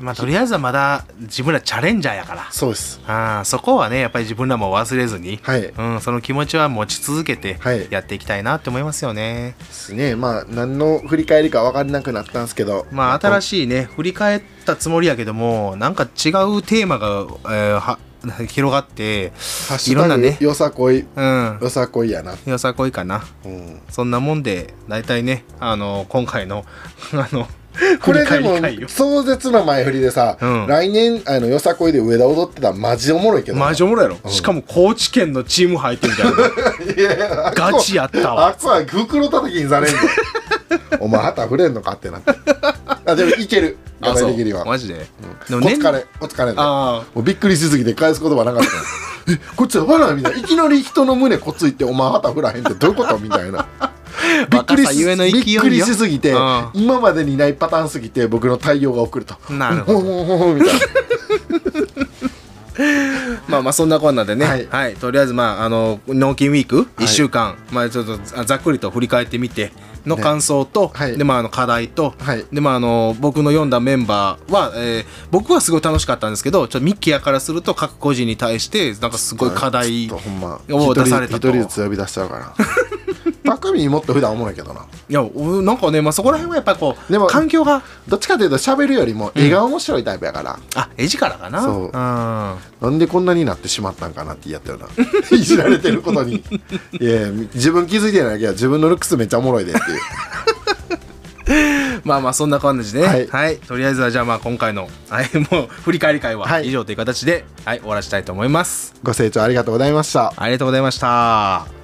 A: まあとりあえずはまだ自分らチャレンジャーやから。
B: そうです。
A: ああそこはねやっぱり自分らも忘れずに
B: はい。
A: うん、その気持ちは持ち続けて
B: はい。
A: やっていきたいなって思いますよね。
B: ですね。まあ何の振り返りか分からなくなったんですけど。
A: まあ新
B: しい
A: ね振り返ったつもりやけどもなんか違うテーマが、えーは 広がっていろんなね
B: よさこい。
A: うん。
B: よさこいやな。
A: よさこいかな。
B: うん。
A: そんなもんで大体ねあの今回の あの
B: これでも壮絶な前振りでさ、
A: うん。
B: 来年あのよさこいで上田踊ってたらマジおもろいけど。な
A: マジおもろいやろ、
B: うん。
A: しかも高知県のチーム入ってみた いなガチやったわ。
B: あっこは袋叩きにされんの お前旗触れんのかってなって。あでもいける。
A: あそう。
B: 野外的には。
A: マジで、
B: うん。お疲れお疲れね
A: あ
B: もうびっくりしすぎて返す言葉なかった。えこっちはバナみたい。ないきなり人の胸こついてお前旗振らへんってどういうこと？みたいな びっくりしびっくりしすぎて、
A: うん
B: 今までにないパターンすぎて僕の対応が遅れた
A: なるほど。まあまあそんなこんなでね、
B: は
A: はい。い、とりあえずまああの納金ウィーク
B: はい。
A: 1週間、まあちょっとざざっくりと振り返ってみての感想と、
B: はい。
A: でまああの課題と、
B: はい。
A: でまああの僕の読んだメンバーは、えー僕はすごい楽しかったんですけど、ちょっとミッキーやからすると各個人に対してなんかすごい課題を出されたと。
B: 一人ずつ呼び出しちゃうから高見もっと普段おもろいけどな。い
A: やおなんかねまあそこら辺はやっぱりこう
B: でも
A: 環境が。
B: どっちかというと喋るよりも絵が面白いタイプやから、
A: あ絵力かな。
B: そう。
A: うん。
B: なんでこんなになってしまったんかなって言いやったよな。いじられてることに。いや自分気づいてないけど自分のルックスめっちゃおもろいでっていう。
A: まあまあそんな感じでね、は
B: はい。い
A: とりあえずはじゃあまあ今回の、はい、もう振り返り会は
B: はい。
A: 以上という形で、はい、終わらせたいと思います。
B: ご清聴ありがとうございました。
A: ありがとうございました